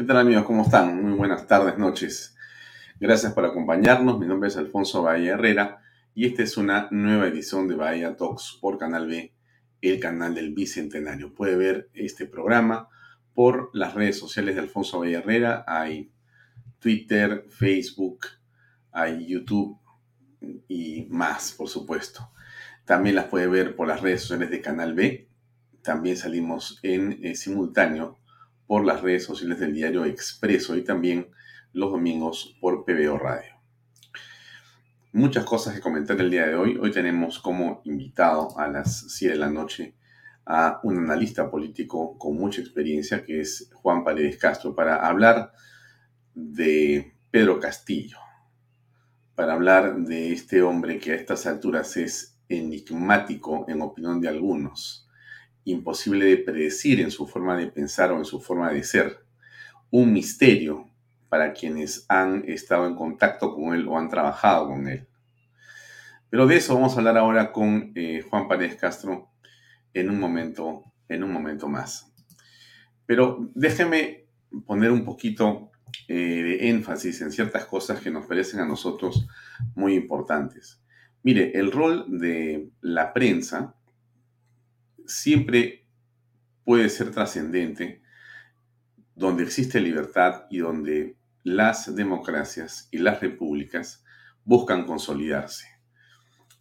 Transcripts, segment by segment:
¿Qué tal amigos? ¿Cómo están? Muy buenas tardes, noches. Gracias por acompañarnos. Mi nombre es Alfonso Bahía Herrera y esta es una nueva edición de Bahía Talks por Canal B, el canal del Bicentenario. Puede ver este programa por las redes sociales de Alfonso Bahía Herrera. Hay Twitter, Facebook, hay YouTube y más, por supuesto. También las puede ver por las redes sociales de Canal B. También salimos en eh, simultáneo por las redes sociales del diario Expreso y también los domingos por PBO Radio. Muchas cosas que comentar el día de hoy. Hoy tenemos como invitado a las 7 de la noche a un analista político con mucha experiencia que es Juan Paredes Castro para hablar de Pedro Castillo, para hablar de este hombre que a estas alturas es enigmático en opinión de algunos imposible de predecir en su forma de pensar o en su forma de ser. Un misterio para quienes han estado en contacto con él o han trabajado con él. Pero de eso vamos a hablar ahora con eh, Juan Paredes Castro en un momento, en un momento más. Pero déjeme poner un poquito eh, de énfasis en ciertas cosas que nos parecen a nosotros muy importantes. Mire, el rol de la prensa siempre puede ser trascendente donde existe libertad y donde las democracias y las repúblicas buscan consolidarse.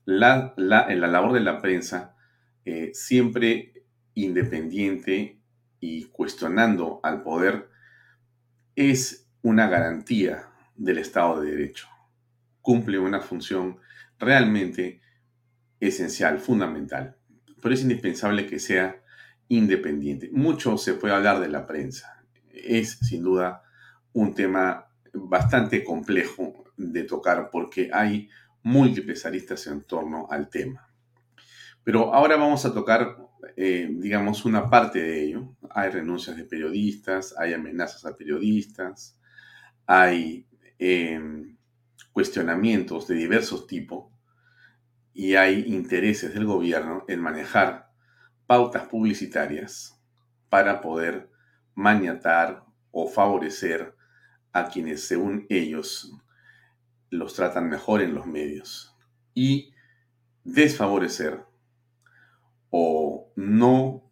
La, en la labor de la prensa, eh, siempre independiente y cuestionando al poder, es una garantía del Estado de Derecho. Cumple una función realmente esencial, fundamental pero es indispensable que sea independiente. Mucho se puede hablar de la prensa. Es sin duda un tema bastante complejo de tocar porque hay múltiples aristas en torno al tema. Pero ahora vamos a tocar, eh, digamos, una parte de ello. Hay renuncias de periodistas, hay amenazas a periodistas, hay em, cuestionamientos de diversos tipos y hay intereses del gobierno en manejar pautas publicitarias para poder maniatar o favorecer a quienes según ellos los tratan mejor en los medios. Y desfavorecer o no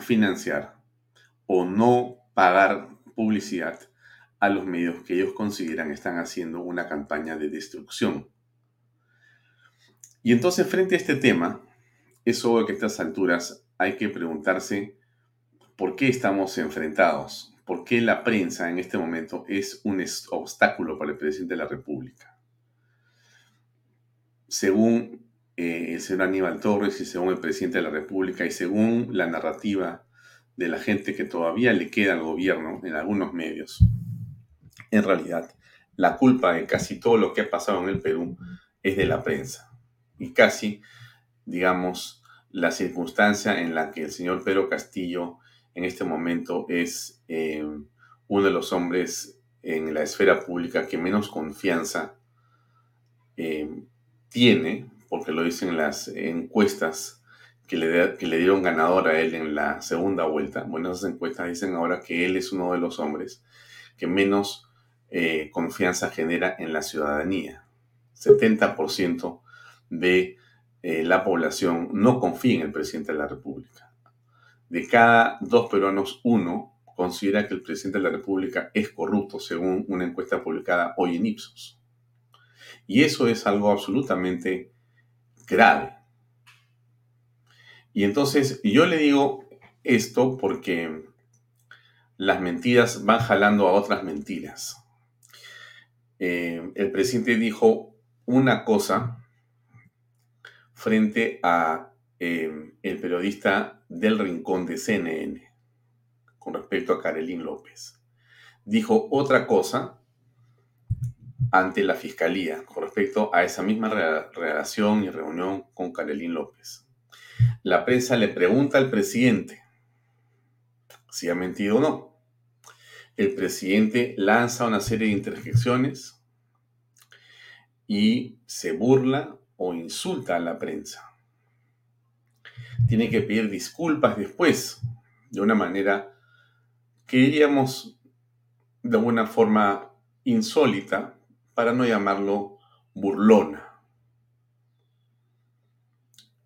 financiar o no pagar publicidad a los medios que ellos consideran están haciendo una campaña de destrucción y entonces frente a este tema, es obvio que a estas alturas hay que preguntarse por qué estamos enfrentados, por qué la prensa en este momento es un obstáculo para el presidente de la República. Según eh, el señor Aníbal Torres y según el presidente de la República y según la narrativa de la gente que todavía le queda al gobierno en algunos medios, en realidad la culpa de casi todo lo que ha pasado en el Perú es de la prensa y casi, digamos, la circunstancia en la que el señor Pedro Castillo en este momento es eh, uno de los hombres en la esfera pública que menos confianza eh, tiene, porque lo dicen las encuestas que le, que le dieron ganador a él en la segunda vuelta, bueno, esas encuestas dicen ahora que él es uno de los hombres que menos eh, confianza genera en la ciudadanía. 70% de eh, la población no confía en el presidente de la República. De cada dos peruanos, uno considera que el presidente de la República es corrupto, según una encuesta publicada hoy en Ipsos. Y eso es algo absolutamente grave. Y entonces yo le digo esto porque las mentiras van jalando a otras mentiras. Eh, el presidente dijo una cosa frente a eh, el periodista del rincón de CNN con respecto a Carolín López. Dijo otra cosa ante la fiscalía con respecto a esa misma relación y reunión con Carolín López. La prensa le pregunta al presidente si ha mentido o no. El presidente lanza una serie de interjecciones y se burla o insulta a la prensa. Tiene que pedir disculpas después, de una manera que diríamos de alguna forma insólita, para no llamarlo burlona.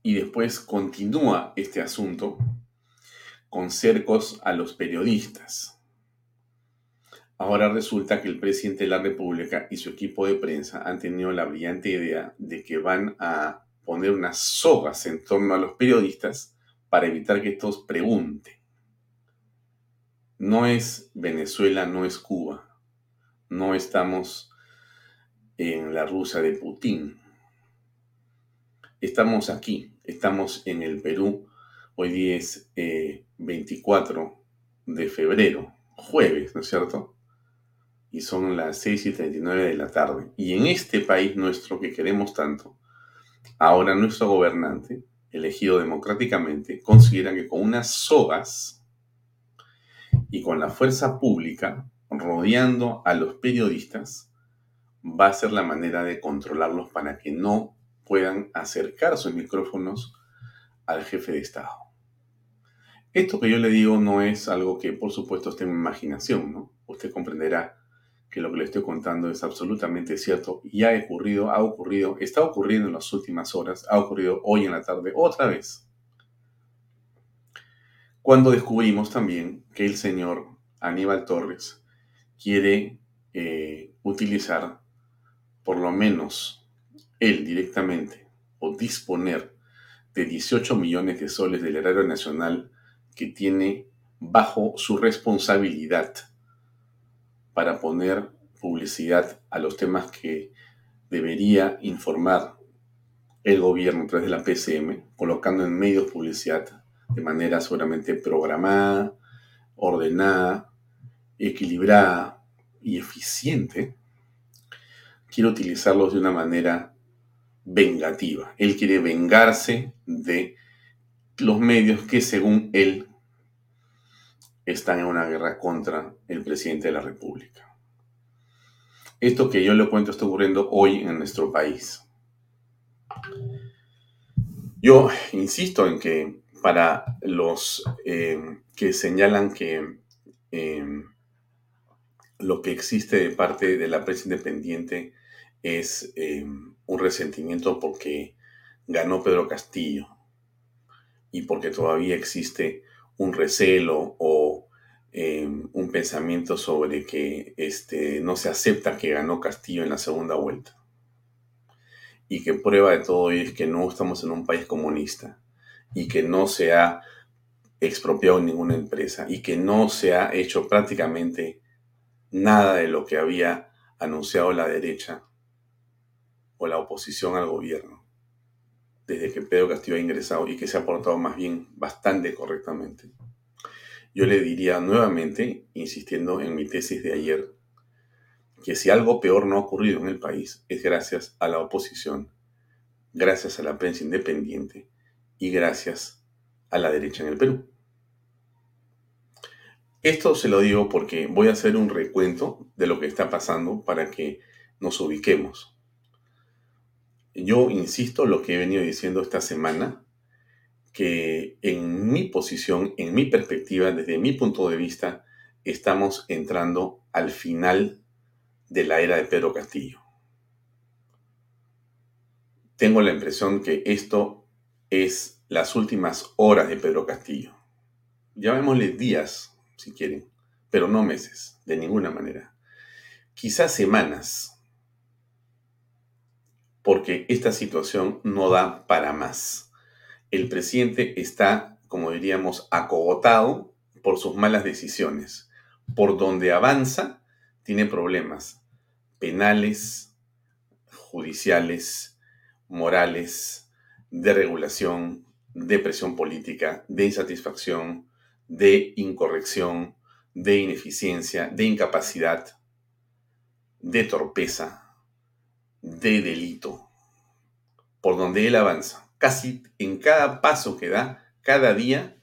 Y después continúa este asunto con cercos a los periodistas. Ahora resulta que el presidente de la República y su equipo de prensa han tenido la brillante idea de que van a poner unas sogas en torno a los periodistas para evitar que estos pregunten. No es Venezuela, no es Cuba. No estamos en la Rusia de Putin. Estamos aquí, estamos en el Perú. Hoy día es 24 eh, de febrero, jueves, ¿no es cierto? Y son las 6 y 39 de la tarde. Y en este país nuestro que queremos tanto, ahora nuestro gobernante, elegido democráticamente, considera que con unas sogas y con la fuerza pública rodeando a los periodistas va a ser la manera de controlarlos para que no puedan acercar sus micrófonos al jefe de Estado. Esto que yo le digo no es algo que por supuesto esté en mi imaginación, ¿no? Usted comprenderá que lo que le estoy contando es absolutamente cierto y ha ocurrido, ha ocurrido, está ocurriendo en las últimas horas, ha ocurrido hoy en la tarde otra vez. Cuando descubrimos también que el señor Aníbal Torres quiere eh, utilizar por lo menos él directamente o disponer de 18 millones de soles del erario nacional que tiene bajo su responsabilidad para poner publicidad a los temas que debería informar el gobierno a través de la PCM, colocando en medios publicidad de manera seguramente programada, ordenada, equilibrada y eficiente, quiere utilizarlos de una manera vengativa. Él quiere vengarse de los medios que según él están en una guerra contra el presidente de la República. Esto que yo le cuento está ocurriendo hoy en nuestro país. Yo insisto en que para los eh, que señalan que em, lo que existe de parte de la prensa independiente es em, un resentimiento porque ganó Pedro Castillo y porque todavía existe un recelo o em, un pensamiento sobre que este, no se acepta que ganó Castillo en la segunda vuelta. Y que prueba de todo es que no estamos en un país comunista y que no se ha expropiado ninguna empresa y que no se ha hecho prácticamente nada de lo que había anunciado la derecha o la oposición al gobierno desde que Pedro Castillo ha ingresado y que se ha portado más bien bastante correctamente. Yo le diría nuevamente, insistiendo en mi tesis de ayer, que si algo peor no ha ocurrido en el país es gracias a la oposición, gracias a la prensa independiente y gracias a la derecha en el Perú. Esto se lo digo porque voy a hacer un recuento de lo que está pasando para que nos ubiquemos. yo insisto lo que he venido diciendo esta semana, que en mi posición, en mi perspectiva, desde mi punto de vista, estamos entrando al final de la era de Pedro Castillo. Tengo la impresión que esto es las últimas horas de Pedro Castillo. Llamémosle días, si quieren, pero no meses, de ninguna manera. Quizás semanas, porque esta situación no da para más. El presidente está, como diríamos, acogotado por sus malas decisiones. Por donde avanza, tiene problemas penales, judiciales, morales, de regulación, de presión política, de insatisfacción, de incorrección, de ineficiencia, de incapacidad, de torpeza, de delito, por donde él avanza. Casi en cada paso que da, cada día,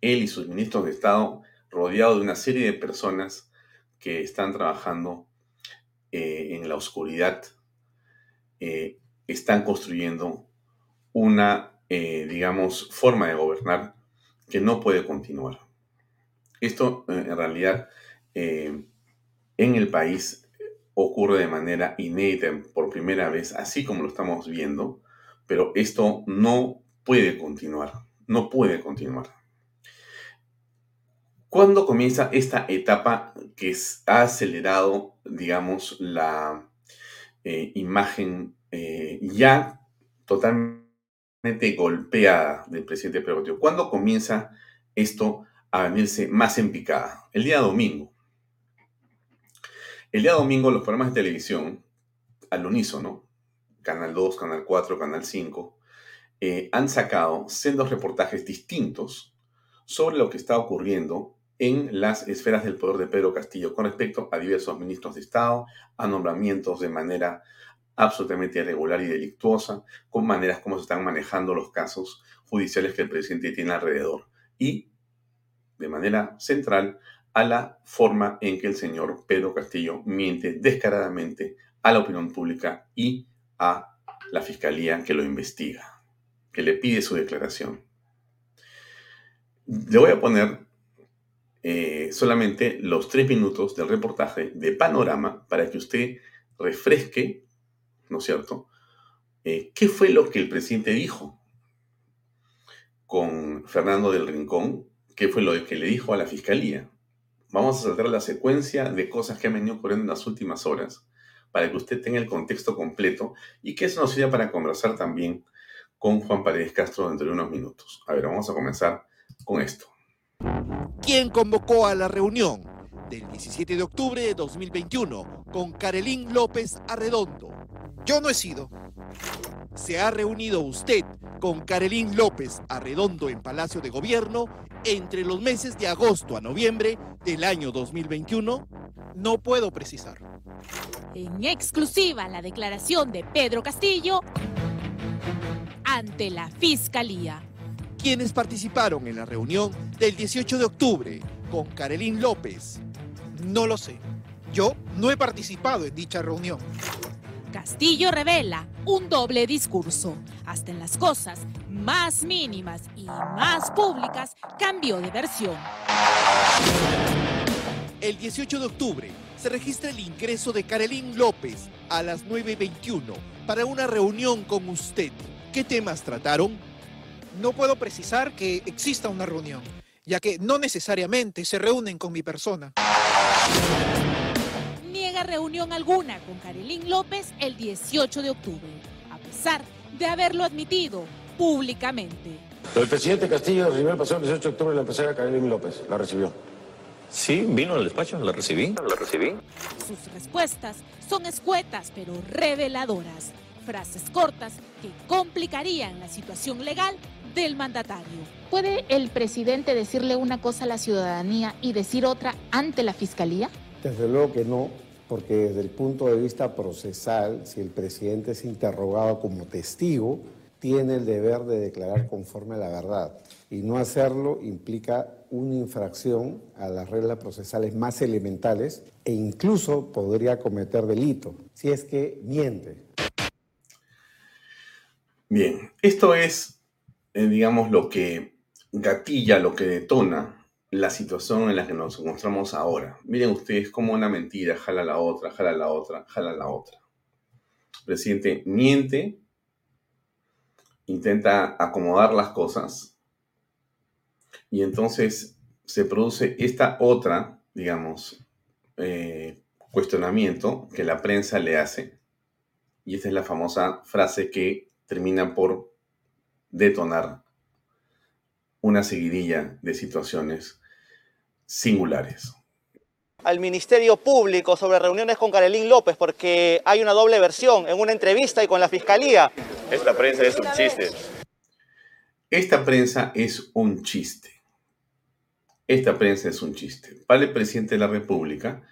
él y sus ministros de Estado, rodeados de una serie de personas que están trabajando eh, en la oscuridad, eh, están construyendo una, eh, digamos, forma de gobernar que no puede continuar. Esto, en realidad, en el país ocurre de manera inédita por primera vez, así como lo estamos viendo, pero esto no puede continuar, no puede continuar. ¿Cuándo comienza esta etapa que ha acelerado, digamos, la eh, imagen eh, ya totalmente golpeada del presidente Pedro ¿Cuándo comienza esto a venirse más en picada? El día domingo. El día domingo los programas de televisión, al unísono, Canal 2, Canal 4, Canal 5, eh, han sacado sendos reportajes distintos sobre lo que está ocurriendo en las esferas del poder de Pedro Castillo con respecto a diversos ministros de Estado, a nombramientos de manera absolutamente irregular y delictuosa, con maneras como se están manejando los casos judiciales que el presidente tiene alrededor. Y, de manera central, a la forma en que el señor Pedro Castillo miente descaradamente a la opinión pública y a la fiscalía que lo investiga, que le pide su declaración. Le voy a poner eh, solamente los tres minutos del reportaje de Panorama para que usted refresque, ¿no es cierto?, eh, qué fue lo que el presidente dijo con Fernando del Rincón, qué fue lo que le dijo a la fiscalía. Vamos a saltar la secuencia de cosas que han venido ocurriendo en las últimas horas para que usted tenga el contexto completo y que eso nos sirva para conversar también con Juan Paredes Castro dentro de unos minutos. A ver, vamos a comenzar con esto. ¿Quién convocó a la reunión del 17 de octubre de 2021 con Carolín López Arredondo? Yo no he sido. ¿Se ha reunido usted con Carolín López Arredondo en Palacio de Gobierno entre los meses de agosto a noviembre del año 2021? No puedo precisar. En exclusiva la declaración de Pedro Castillo ante la Fiscalía. ¿Quiénes participaron en la reunión del 18 de octubre con Carolín López? No lo sé. Yo no he participado en dicha reunión. Castillo revela un doble discurso. Hasta en las cosas más mínimas y más públicas cambió de versión. El 18 de octubre se registra el ingreso de Carolín López a las 9.21 para una reunión con usted. ¿Qué temas trataron? No puedo precisar que exista una reunión, ya que no necesariamente se reúnen con mi persona reunión alguna con Carolín López el 18 de octubre, a pesar de haberlo admitido públicamente. El presidente Castillo recibió el pasado 18 de octubre la empresaria Carolín López. ¿La recibió? Sí, vino al despacho, la recibí, la recibí. Sus respuestas son escuetas pero reveladoras. Frases cortas que complicarían la situación legal del mandatario. ¿Puede el presidente decirle una cosa a la ciudadanía y decir otra ante la fiscalía? Desde luego que no, porque desde el punto de vista procesal, si el presidente es interrogado como testigo, tiene el deber de declarar conforme a la verdad. Y no hacerlo implica una infracción a las reglas procesales más elementales e incluso podría cometer delito si es que miente. Bien, esto es, eh, digamos, lo que gatilla, lo que detona la situación en la que nos encontramos ahora. Miren ustedes cómo una mentira jala la otra, jala la otra, jala la otra. El presidente miente, intenta acomodar las cosas y entonces se produce esta otra, digamos, eh, cuestionamiento que la prensa le hace. Y esta es la famosa frase que termina por detonar una seguidilla de situaciones singulares. Al Ministerio Público sobre reuniones con Carolín López porque hay una doble versión en una entrevista y con la Fiscalía. Esta prensa es un chiste. Esta prensa es un chiste. Esta prensa es un chiste. Para el presidente de la República,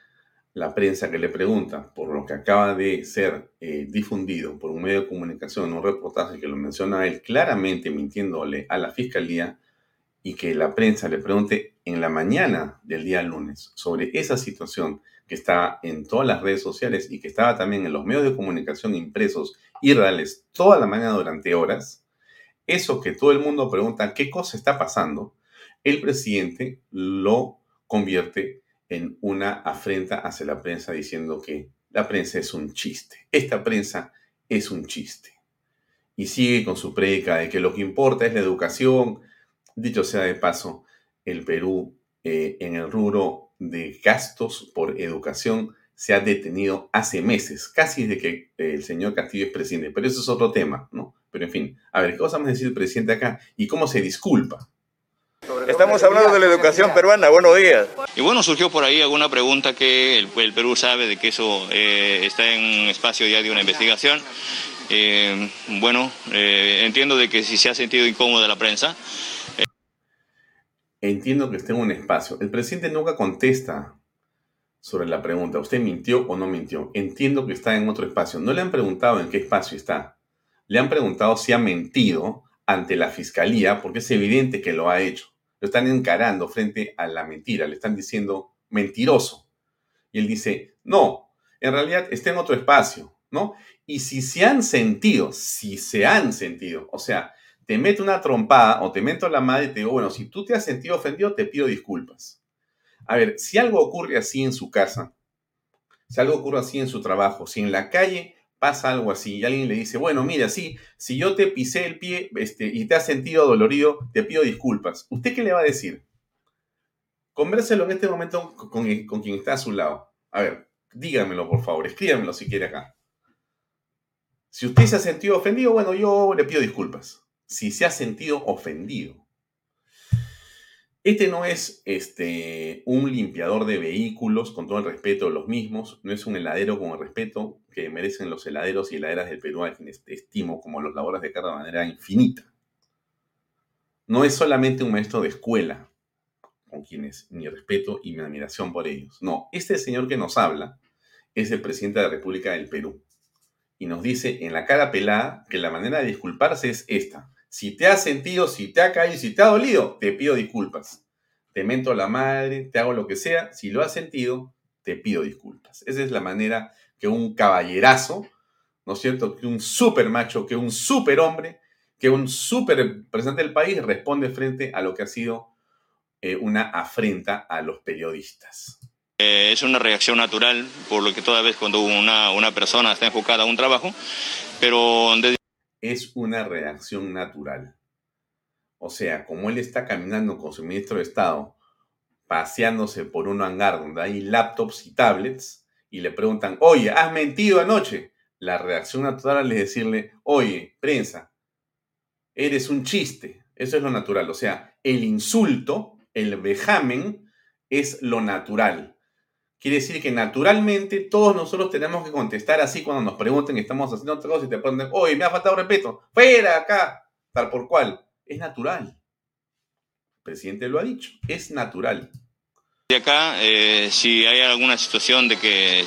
la prensa que le pregunta por lo que acaba de ser eh, difundido por un medio de comunicación, un reportaje que lo menciona él claramente mintiéndole a la fiscalía y que la prensa le pregunte en la mañana del día lunes sobre esa situación que está en todas las redes sociales y que estaba también en los medios de comunicación impresos y reales toda la mañana durante horas, eso que todo el mundo pregunta qué cosa está pasando, el presidente lo convierte en una afrenta hacia la prensa diciendo que la prensa es un chiste. Esta prensa es un chiste. Y sigue con su predica de que lo que importa es la educación. Dicho sea de paso, el Perú eh, en el rubro de gastos por educación se ha detenido hace meses, casi desde que eh, el señor Castillo es presidente. Pero eso es otro tema, ¿no? Pero en fin, a ver, ¿qué cosa vamos a decir el presidente acá? ¿Y cómo se disculpa? Estamos hablando de la educación peruana. Buenos días. Y bueno, surgió por ahí alguna pregunta que el, Perú sabe de que eso eh, está en espacio ya de una investigación. Eh, bueno, eh, entiendo de que si se ha sentido incómoda la prensa. Entiendo que esté en un espacio. El presidente nunca contesta sobre la pregunta, ¿usted mintió o no mintió? Entiendo que está en otro espacio. No le han preguntado en qué espacio está. Le han preguntado si ha mentido ante la fiscalía, porque es evidente que lo ha hecho lo están encarando frente a la mentira, le están diciendo mentiroso. Y él dice, no, en realidad está en otro espacio, ¿no? Y si se han sentido, si se han sentido, o sea, te meto una trompada o te meto la madre y te digo, bueno, si tú te has sentido ofendido, te pido disculpas. A ver, si algo ocurre así en su casa, si algo ocurre así en su trabajo, si en la calle pasa algo así y alguien le dice, bueno, mira, sí, si yo te pisé el pie este, y te has sentido dolorido, te pido disculpas. ¿Usted qué le va a decir? Convérselo en este momento con, quien está a su lado. A ver, dígamelo por favor, escríbamelo si quiere acá. Si usted se ha sentido ofendido, bueno, yo le pido disculpas. Si se ha sentido ofendido. Este no es este, un limpiador de vehículos con todo el respeto de los mismos, no es un heladero con el respeto que merecen los heladeros y heladeras del Perú, a quienes estimo como los labores de de manera infinita. No es solamente un maestro de escuela, con quienes mi respeto y mi admiración por ellos. No, este señor que nos habla es el presidente de la República del Perú. Y nos dice en la cara pelada que la manera de disculparse es esta. Si te has sentido, si te ha caído, si te ha dolido, te pido disculpas. Te mento la madre, te hago lo que sea. Si lo has sentido, te pido disculpas. Esa es la manera que un caballerazo, ¿no es cierto? Que un super macho, que un super hombre, que un super presidente del país responde frente a lo que ha sido eh, una afrenta a los periodistas. Eh, es una reacción natural, por lo que toda vez cuando una, una persona está enfocada a un trabajo, pero es una reacción natural. O sea, como él está caminando con su ministro de Estado, paseándose por un hangar donde hay laptops y tablets, y le preguntan, oye, has mentido anoche. La reacción natural es decirle, oye, prensa, eres un chiste. Eso es lo natural. O sea, el insulto, el vejamen, es lo natural. Quiere decir que naturalmente todos nosotros tenemos que contestar así cuando nos pregunten, estamos haciendo otra cosa y te preguntan, oye, me ha faltado respeto, fuera acá, tal por cual. Es natural. El presidente lo ha dicho, es natural. De acá, eh, si hay alguna situación de que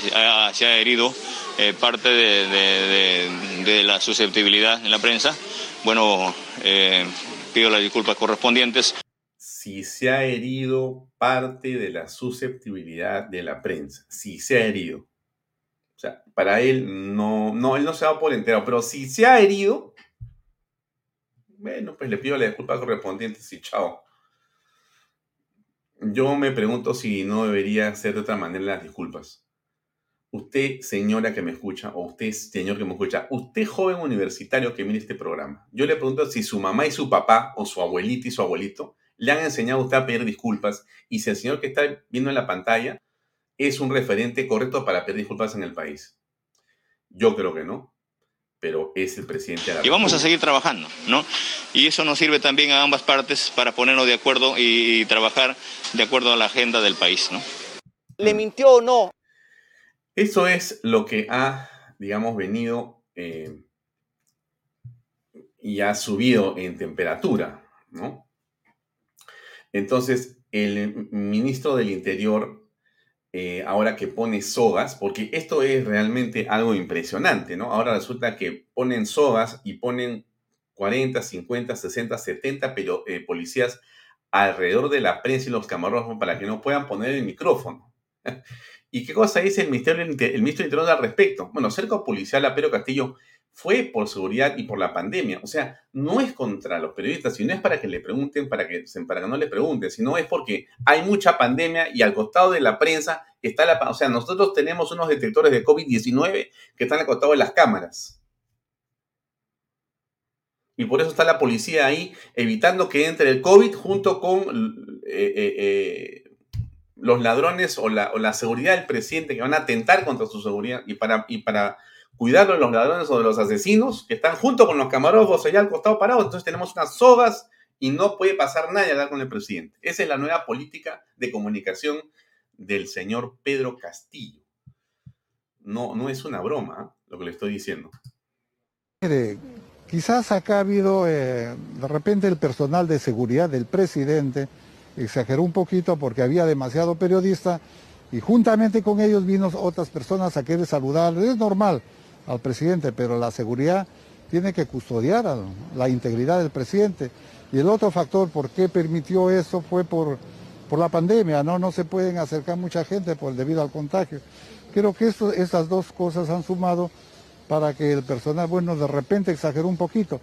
se ha herido eh, parte de, la susceptibilidad en la prensa, bueno, eh, pido las disculpas correspondientes si se ha herido parte de la susceptibilidad de la prensa, si se ha herido. O sea, para él no, no, él no se va por entero, pero si se ha herido, Bueno, pues le pido la disculpa correspondiente y chao. Yo me pregunto si no debería ser de otra manera las disculpas. Usted, señora que me escucha, o usted, señor que me escucha, usted, joven universitario que mire este programa, yo le pregunto si su mamá y su papá, o su abuelita y su abuelito, le han enseñado a usted a pedir disculpas, y si el señor que está viendo en la pantalla es un referente correcto para pedir disculpas en el país. Yo creo que no pero es el presidente de la Y vamos a seguir trabajando, ¿no? Y eso nos sirve también a ambas partes para ponernos de acuerdo y, trabajar de acuerdo a la agenda del país, ¿no? ¿Le mintió o no? Eso es lo que ha, digamos, venido eh, y ha subido en temperatura, ¿no? Entonces, el ministro del Interior eh, ahora que pone sogas, porque esto es realmente algo impresionante, ¿no? Ahora resulta que ponen sogas y ponen 40, 50, 60, 70 pero, eh, policías alrededor de la prensa y los camarógrafos para que no puedan poner el micrófono. ¿Y qué cosa dice el, Ministerio, el ministro del Interior al respecto? Bueno, cerco policial a Pedro Castillo fue por seguridad y por la pandemia. O sea, no es contra los periodistas, y no es para que le pregunten, para que, para que no le pregunten, sino es porque hay mucha pandemia y al costado de la prensa está la... O sea, nosotros tenemos unos detectores de COVID-19 que están al costado de las cámaras. Y por eso está la policía ahí evitando que entre el COVID junto con eh, eh, eh, los ladrones o la, o la, seguridad del presidente que van a atentar contra su seguridad y para, y para cuidar de los ladrones o de los asesinos que están junto con los camarógrafos allá al costado parados. Entonces tenemos unas sogas y no puede pasar nadie a hablar con el presidente. Esa es la nueva política de comunicación del señor Pedro Castillo. No, no es una broma ¿eh? lo que le estoy diciendo. Quizás acá ha habido, eh, de repente el personal de seguridad del presidente exageró un poquito porque había demasiado periodista y juntamente con ellos vino otras personas a querer saludarle. Es normal, al presidente, pero la seguridad tiene que custodiar la integridad del presidente. Y el otro factor, ¿por qué permitió eso? Fue por, por la pandemia, ¿no? No se pueden acercar mucha gente por, debido al contagio. Creo que estas dos cosas han sumado para que el personal, bueno, de repente exageró un poquito,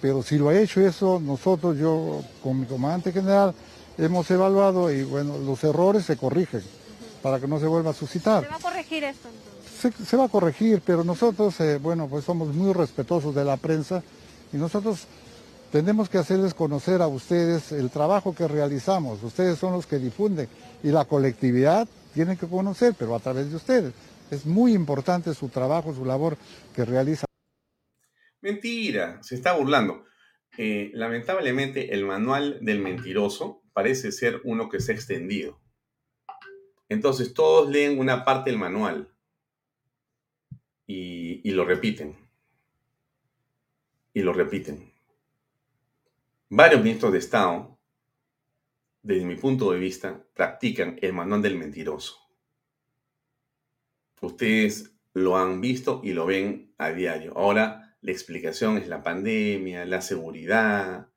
pero si lo ha hecho eso, nosotros, yo con mi comandante general, hemos evaluado y bueno, los errores se corrigen para que no se vuelva a suscitar. ¿Se va a corregir esto? Se, va a corregir, pero nosotros, eh, bueno, pues somos muy respetuosos de la prensa y nosotros tenemos que hacerles conocer a ustedes el trabajo que realizamos. Ustedes son los que difunden y la colectividad tiene que conocer, pero a través de ustedes. Es muy importante su trabajo, su labor que realiza. Mentira, se está burlando. Eh, lamentablemente el manual del mentiroso parece ser uno que se ha extendido. Entonces todos leen una parte del manual y, lo repiten. Y lo repiten. Varios ministros de Estado, desde mi punto de vista, practican el manual del mentiroso. Ustedes lo han visto y lo ven a diario. Ahora la explicación es la pandemia, la seguridad.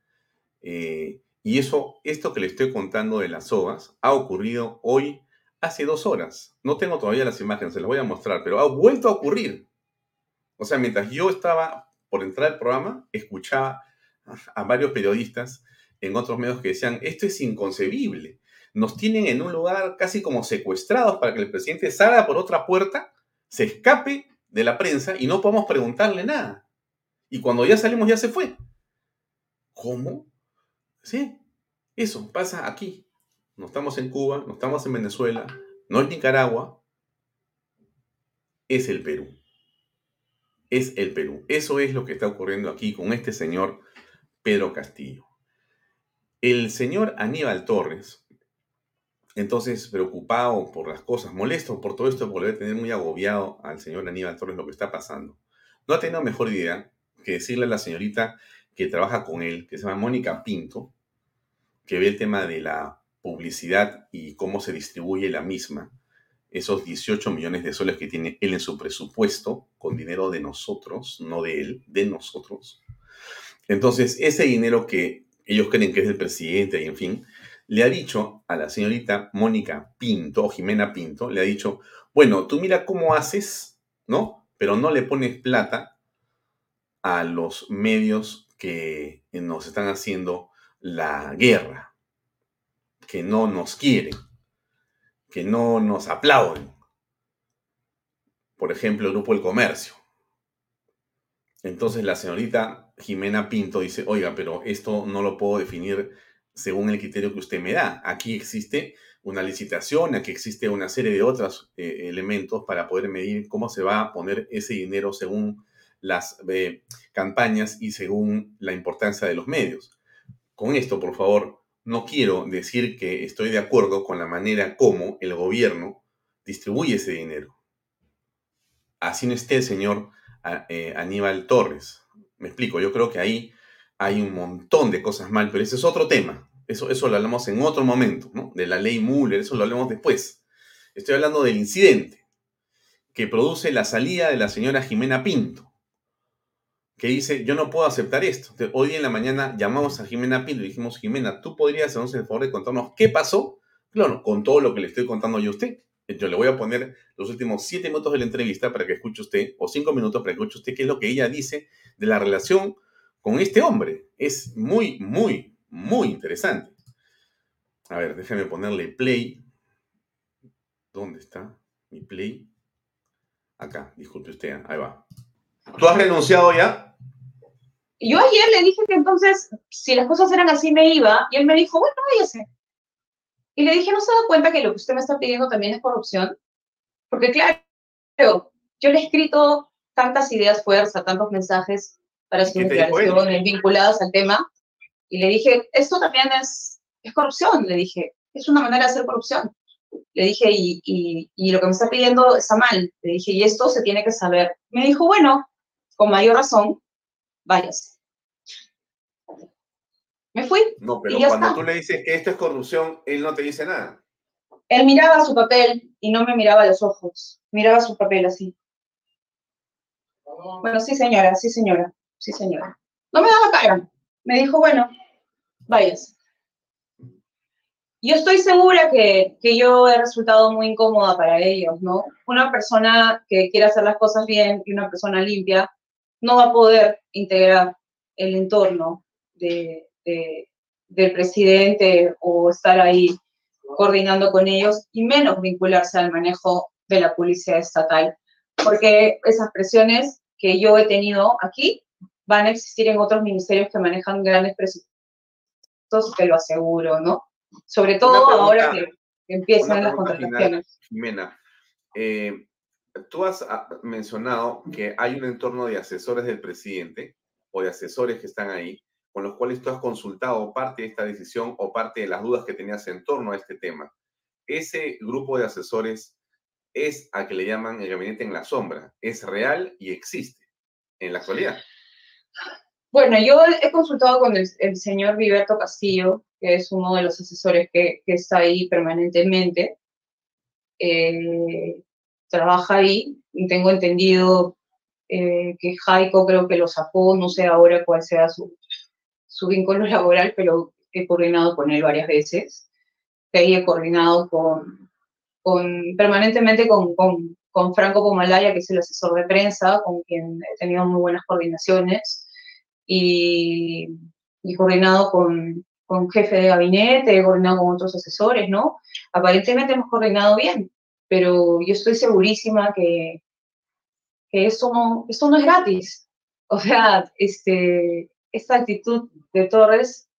Eh, y eso, esto que le estoy contando de las OVAs, ha ocurrido hoy hace dos horas. No tengo todavía las imágenes, se las voy a mostrar, pero ha vuelto a ocurrir. O sea, mientras yo estaba por entrar al programa, escuchaba a varios periodistas en otros medios que decían, esto es inconcebible. Nos tienen en un lugar casi como secuestrados para que el presidente salga por otra puerta, se escape de la prensa y no podamos preguntarle nada. Y cuando ya salimos ya se fue. ¿Cómo? Sí, eso pasa aquí. No estamos en Cuba, no estamos en Venezuela, no es Nicaragua, es el Perú. Es el Perú. Eso es lo que está ocurriendo aquí con este señor Pedro Castillo. El señor Aníbal Torres, entonces preocupado por las cosas, molesto por todo esto, porque debe tener muy agobiado al señor Aníbal Torres lo que está pasando, no ha tenido mejor idea que decirle a la señorita que trabaja con él, que se llama Mónica Pinto, que ve el tema de la publicidad y cómo se distribuye la misma, esos 18 millones de soles que tiene él en su presupuesto, con dinero de nosotros, no de él, de nosotros. Entonces, ese dinero que ellos creen que es del presidente y en fin, le ha dicho a la señorita Mónica Pinto, o Jimena Pinto, le ha dicho, bueno, tú mira cómo haces, ¿no? Pero no le pones plata a los medios que nos están haciendo la guerra, que no nos quieren, que no nos aplauden. Por ejemplo, el Grupo El Comercio. Entonces la señorita Jimena Pinto dice, oiga, pero esto no lo puedo definir según el criterio que usted me da. Aquí existe una licitación, aquí existe una serie de otros eh, elementos para poder medir cómo se va a poner ese dinero según las eh, campañas y según la importancia de los medios. Con esto, por favor, no quiero decir que estoy de acuerdo con la manera como el gobierno distribuye ese dinero. Así no esté el señor eh, Aníbal Torres. Me explico, yo creo que ahí hay un montón de cosas mal, pero ese es otro tema. Eso, eso lo hablamos en otro momento, ¿no? De la ley Muller, eso lo hablamos después. Estoy hablando del incidente que produce la salida de la señora Jimena Pinto, que dice, yo no puedo aceptar esto. hoy en la mañana llamamos a Jimena Pinto y dijimos, Jimena, ¿tú podrías hacernos el favor de contarnos qué pasó? Claro, con todo lo que le estoy contando yo a usted. Yo le voy a poner los últimos siete minutos de la entrevista para que escuche usted, o cinco minutos para que escuche usted qué es lo que ella dice de la relación con este hombre. Es muy, muy, muy interesante. A ver, déjame ponerle play. ¿Dónde está mi play? Acá, disculpe usted, ahí va. ¿Tú has renunciado ya? Yo ayer le dije que entonces, si las cosas eran así, me iba, y él me dijo, bueno, váyase. Y le dije, ¿no se da cuenta que lo que usted me está pidiendo también es corrupción? Porque claro, yo le he escrito tantas ideas fuerza, tantos mensajes para sus declaraciones vinculadas al tema, y le dije, esto también es, es corrupción, le dije, es una manera de hacer corrupción. Le dije, y, y, y, lo que me está pidiendo está mal. Le dije, y esto se tiene que saber. Me dijo, bueno, con mayor razón, váyase. Me fui. No, pero cuando tú le dices que esto es corrupción, él no te dice nada. Él miraba su papel y no me miraba a los ojos. Miraba su papel así. Bueno, sí, señora, sí, señora, sí, señora. No me daba cara. Me dijo, bueno, váyase. Yo estoy segura que, que, yo he resultado muy incómoda para ellos, ¿no? Una persona que quiere hacer las cosas bien y una persona limpia no va a poder integrar el entorno de, del presidente o estar ahí coordinando con ellos y menos vincularse al manejo de la policía estatal, porque esas presiones que yo he tenido aquí van a existir en otros ministerios que manejan grandes presupuestos, te lo aseguro, ¿no? Sobre todo ahora que, empiezan las contrataciones. Jimena, eh, tú has ah, mencionado que hay un entorno de asesores del presidente o de asesores que están ahí, con los cuales tú has consultado parte de esta decisión o parte de las dudas que tenías en torno a este tema. Ese grupo de asesores es a que le llaman el gabinete en la sombra. Es real y existe en la actualidad. Bueno, yo he consultado con el, señor Viverto Castillo, que es uno de los asesores que, está ahí permanentemente. Eh, trabaja ahí. Tengo entendido eh, que Jaico creo que lo sacó, no sé ahora cuál sea su, su vínculo laboral, pero he coordinado con él varias veces. Que he coordinado con, con permanentemente con, con, con, Franco Pomalaya, que es el asesor de prensa, con quien he tenido muy buenas coordinaciones. Y, y coordinado con, con jefe de gabinete, he coordinado con otros asesores, ¿no? Aparentemente hemos coordinado bien pero yo estoy segurísima que, que eso, no, no es gratis. O sea, este, esta actitud de Torres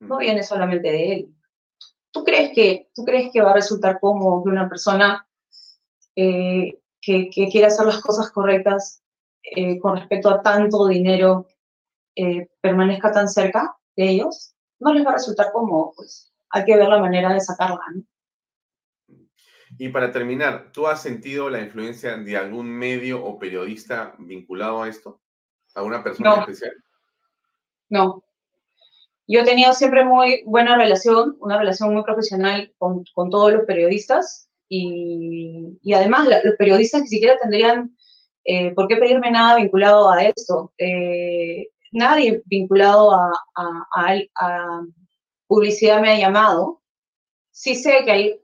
no viene solamente de él. ¿Tú crees que, tú crees que va a resultar cómodo que una persona eh, que, que quiera hacer las cosas correctas eh, con respecto a tanto dinero eh, permanezca tan cerca de ellos? No les va a resultar cómodo, pues hay que ver la manera de sacarla. ¿no? Y para terminar, ¿tú has sentido la influencia de algún medio o periodista vinculado a esto? ¿A una persona especial? No. Yo he tenido siempre muy buena relación, una relación muy profesional con, todos los periodistas y, y, además los periodistas ni siquiera tendrían eh, por qué pedirme nada vinculado a esto. Eh, nadie vinculado a, a, a publicidad me ha llamado. Sí sé que hay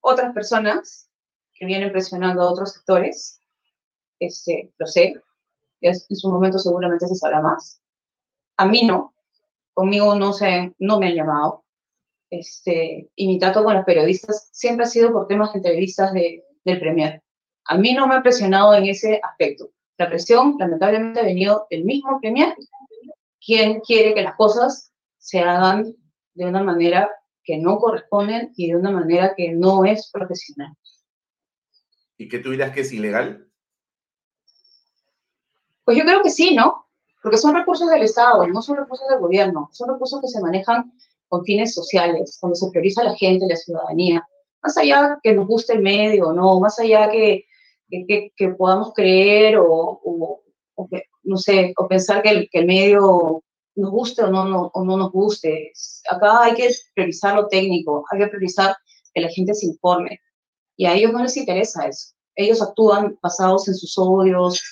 otras personas que vienen presionando a otros sectores, este, lo sé, en su momento seguramente se sabrá más, A mí no, conmigo no, se, no me han llamado. Este, y mi trato con los periodistas siempre ha sido por temas de entrevistas de, del Premier. A mí no me ha presionado en ese aspecto. La presión, lamentablemente, ha venido del mismo Premier, quien quiere que las cosas se hagan de una manera que no corresponden y de una manera que no es profesional. ¿Y que tú dirás que es ilegal? Pues yo creo que sí, ¿no? Porque son recursos del Estado, no son recursos del gobierno, son recursos que se manejan con fines sociales, cuando se prioriza a la gente, la ciudadanía, más allá que nos guste el medio, no, más allá que, que, que podamos creer o, o, que, no sé, o pensar que el, que el medio nos guste o no, no, o no nos guste. Acá hay que priorizar lo técnico, hay que priorizar que la gente se informe. Y a ellos no les interesa eso. Ellos actúan basados en sus odios,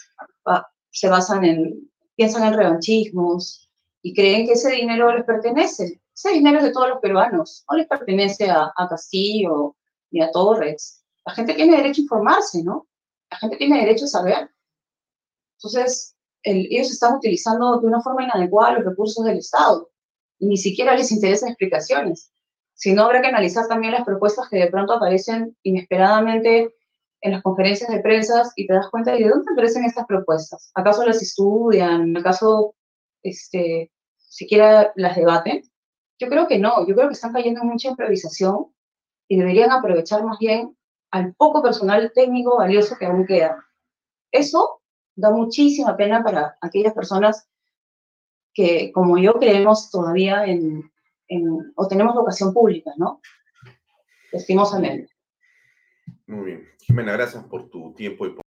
se basan en, piensan en revanchismos y creen que ese dinero les pertenece. Ese dinero es de todos los peruanos, no les pertenece a, a Castillo ni a Torres. La gente tiene derecho a informarse, ¿no? La gente tiene derecho a saber. Entonces, ellos están utilizando de una forma inadecuada los recursos del Estado y ni siquiera les interesan explicaciones. Si no, habrá que analizar también las propuestas que de pronto aparecen inesperadamente en las conferencias de prensa y te das cuenta de dónde aparecen estas propuestas. ¿Acaso las estudian? ¿Acaso este, siquiera las debaten? Yo creo que no, yo creo que están cayendo en mucha improvisación y deberían aprovechar más bien al poco personal técnico valioso que aún queda. Eso da muchísima pena para aquellas personas que, como yo, creemos todavía en, en o tenemos vocación pública, ¿no? Estimosamente. Muy bien. Jimena, gracias por tu tiempo y por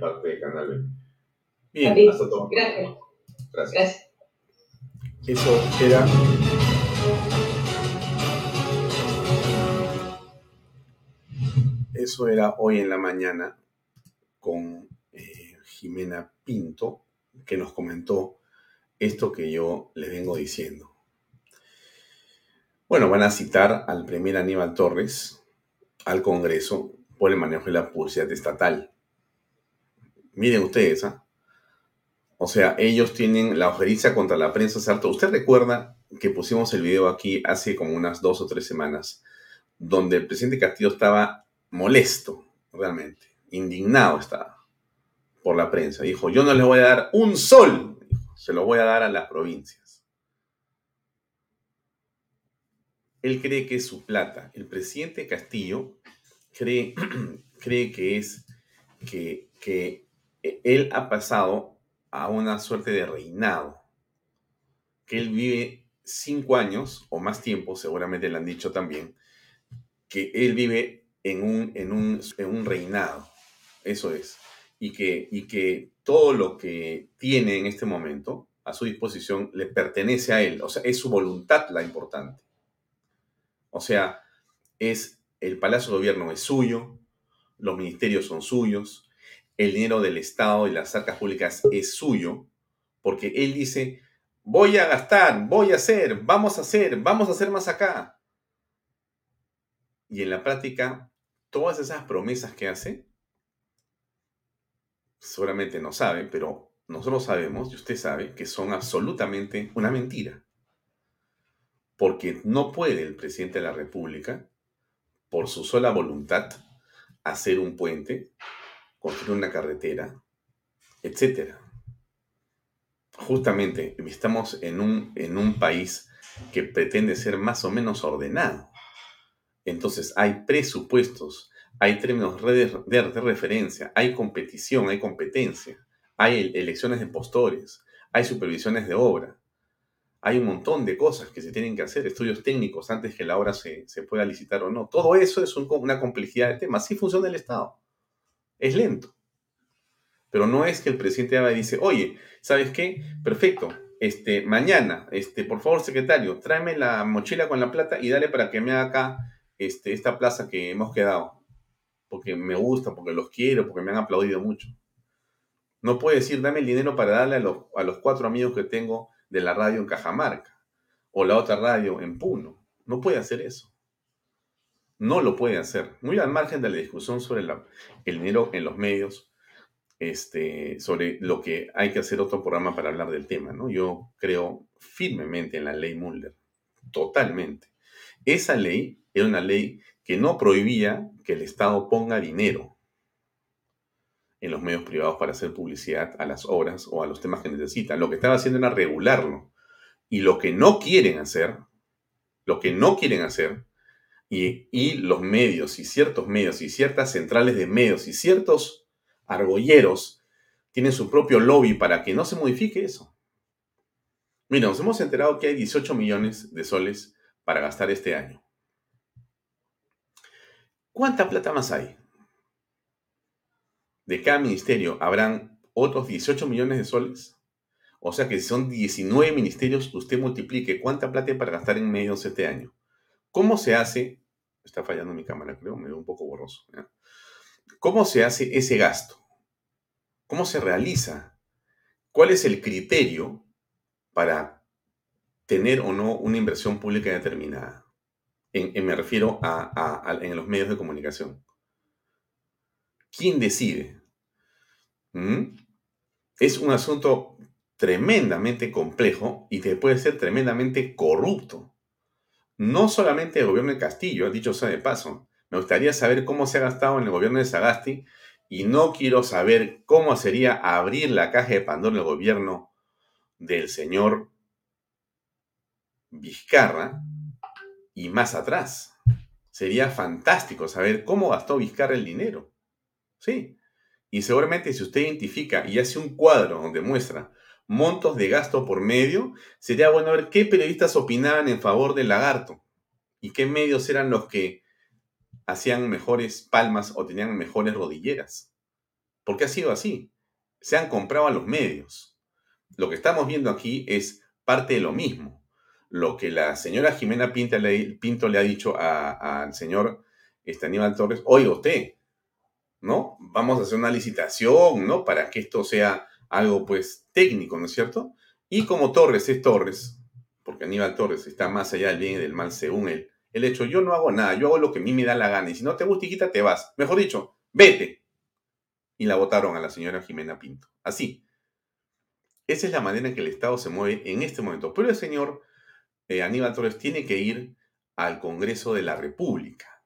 parte de Canal B. Bien, hasta todo. Gracias. Gracias. Eso era. Eso era hoy en la mañana con Jimena Pinto, que nos comentó esto que yo le vengo diciendo. Bueno, van a citar al primer Aníbal Torres al Congreso por el manejo de la publicidad estatal. Miren ustedes, ¿ah? O sea, ellos tienen la ojeriza contra la prensa salto. Usted recuerda que pusimos el video aquí hace como unas dos o tres semanas, donde el presidente Castillo estaba molesto, realmente, indignado estaba por la prensa. Dijo, yo no les voy a dar un sol, se lo voy a dar a las provincias. Él cree que es su plata. El presidente Castillo cree, cree que es que, que él ha pasado a una suerte de reinado, que él vive cinco años o más tiempo, seguramente le han dicho también, que él vive en un, en un, en un reinado. Eso es y que, y que todo lo que tiene en este momento a su disposición le pertenece a él. O sea, es su voluntad la importante. O sea, es el Palacio de Gobierno es suyo, los ministerios son suyos, el dinero del Estado y las arcas públicas es suyo, porque él dice, voy a gastar, voy a hacer, vamos a hacer, vamos a hacer más acá. Y en la práctica, todas esas promesas que hace seguramente no sabe, pero nosotros sabemos, y usted sabe, que son absolutamente una mentira. Porque no puede el presidente de la República, por su sola voluntad, hacer un puente, construir una carretera, etc. Justamente estamos en un, en un país que pretende ser más o menos ordenado. Entonces hay presupuestos hay términos de, referencia, hay competición, hay competencia, hay elecciones de postores, hay supervisiones de obra, hay un montón de cosas que se tienen que hacer, estudios técnicos antes que la obra se, pueda licitar o no. Todo eso es una complejidad de temas. Así funciona el Estado. Es lento. Pero no es que el presidente y dice, oye, ¿sabes qué? Perfecto. Este, mañana, este, por favor, secretario, tráeme la mochila con la plata y dale para que me haga acá este, esta plaza que hemos quedado porque me gusta, porque los quiero, porque me han aplaudido mucho. No puede decir, dame el dinero para darle a los, a los cuatro amigos que tengo de la radio en Cajamarca o la otra radio en Puno. No puede hacer eso. No lo puede hacer. Muy al margen de la discusión sobre el dinero en los medios, este, sobre lo que hay que hacer otro programa para hablar del tema, ¿no? Yo creo firmemente en la ley Muller, totalmente. Esa ley era una ley que no prohibía que el Estado ponga dinero en los medios privados para hacer publicidad a las obras o a los temas que necesitan. Lo que estaba haciendo era regularlo. Y lo que no quieren hacer, lo que no quieren hacer, y, y los medios y ciertos medios y ciertas centrales de medios y ciertos argolleros tienen su propio lobby para que no se modifique eso. Mira, nos hemos enterado que hay 18 millones de soles para gastar este año. ¿Cuánta plata más hay? De cada ministerio habrán otros 18 millones de soles. O sea que si son 19 ministerios, usted multiplique cuánta plata hay para gastar en medios este año. ¿Cómo se hace? Está fallando mi cámara, creo, me veo un poco borroso. ¿Cómo se hace ese gasto? ¿Cómo se realiza? ¿Cuál es el criterio para tener o no una inversión pública determinada? Me refiero a, en los medios de comunicación. ¿Quién decide? ¿Mm? Es un asunto tremendamente complejo y que puede ser tremendamente corrupto. No solamente el gobierno de Castillo, dicho sea de paso. Me gustaría saber cómo se ha gastado en el gobierno de Sagasti y no quiero saber cómo sería abrir la caja de Pandora el gobierno del señor Vizcarra y más atrás. Sería fantástico saber cómo gastó Vizcarra el dinero. Sí. Y seguramente si usted identifica y hace un cuadro donde muestra montos de gasto por medio, sería bueno ver qué periodistas opinaban en favor del lagarto y qué medios eran los que hacían mejores palmas o tenían mejores rodilleras. Porque ha sido así. Se han comprado a los medios. Lo que estamos viendo aquí es parte de lo mismo. Lo que la señora Jimena Pinto le, ha dicho al señor este, Aníbal Torres, oiga usted, ¿no? Vamos a hacer una licitación, ¿no? Para que esto sea algo, pues, técnico, ¿no es cierto? Y como Torres es Torres, porque Aníbal Torres está más allá del bien y del mal según él, el hecho, yo no hago nada, yo hago lo que a mí me da la gana, y si no te gusta, quita, te vas. Mejor dicho, vete. Y la votaron a la señora Jimena Pinto. Así. Esa es la manera en que el Estado se mueve en este momento. Pero el señor eh, Aníbal Torres tiene que ir al Congreso de la República.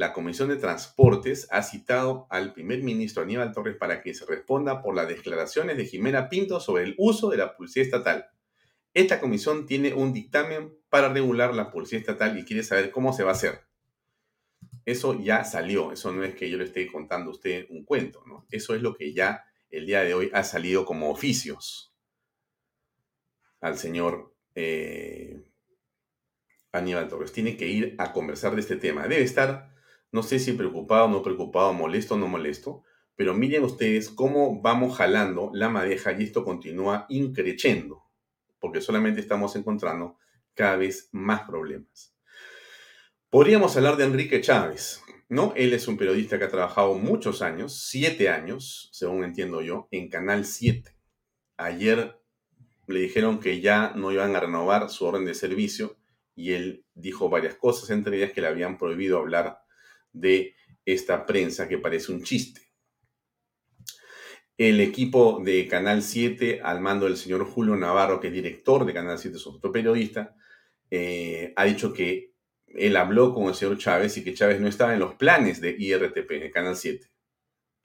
La Comisión de Transportes ha citado al primer ministro Aníbal Torres para que se responda por las declaraciones de Jimena Pinto sobre el uso de la publicidad estatal. Esta comisión tiene un dictamen para regular la policía estatal y quiere saber cómo se va a hacer. Eso ya salió, eso no es que yo le esté contando a usted un cuento. Eso es lo que ya el día de hoy ha salido como oficios al señor eh, Aníbal Torres. Tiene que ir a conversar de este tema. Debe estar, no sé si preocupado, no preocupado, molesto no molesto, pero miren ustedes cómo vamos jalando la madeja y esto continúa increciendo, porque solamente estamos encontrando cada vez más problemas. Podríamos hablar de Enrique Chávez, ¿no? Él es un periodista que ha trabajado muchos años, siete años, según entiendo yo, en Canal 7. Ayer le dijeron que ya no iban a renovar su orden de servicio y él dijo varias cosas, entre ellas que le habían prohibido hablar de esta prensa que parece un chiste. El equipo de Canal 7, al mando del señor Julio Navarro, que es director de Canal 7, es otro periodista, eh, ha dicho que él habló con el señor Chávez y que Chávez no estaba en los planes de IRTP, de Canal 7,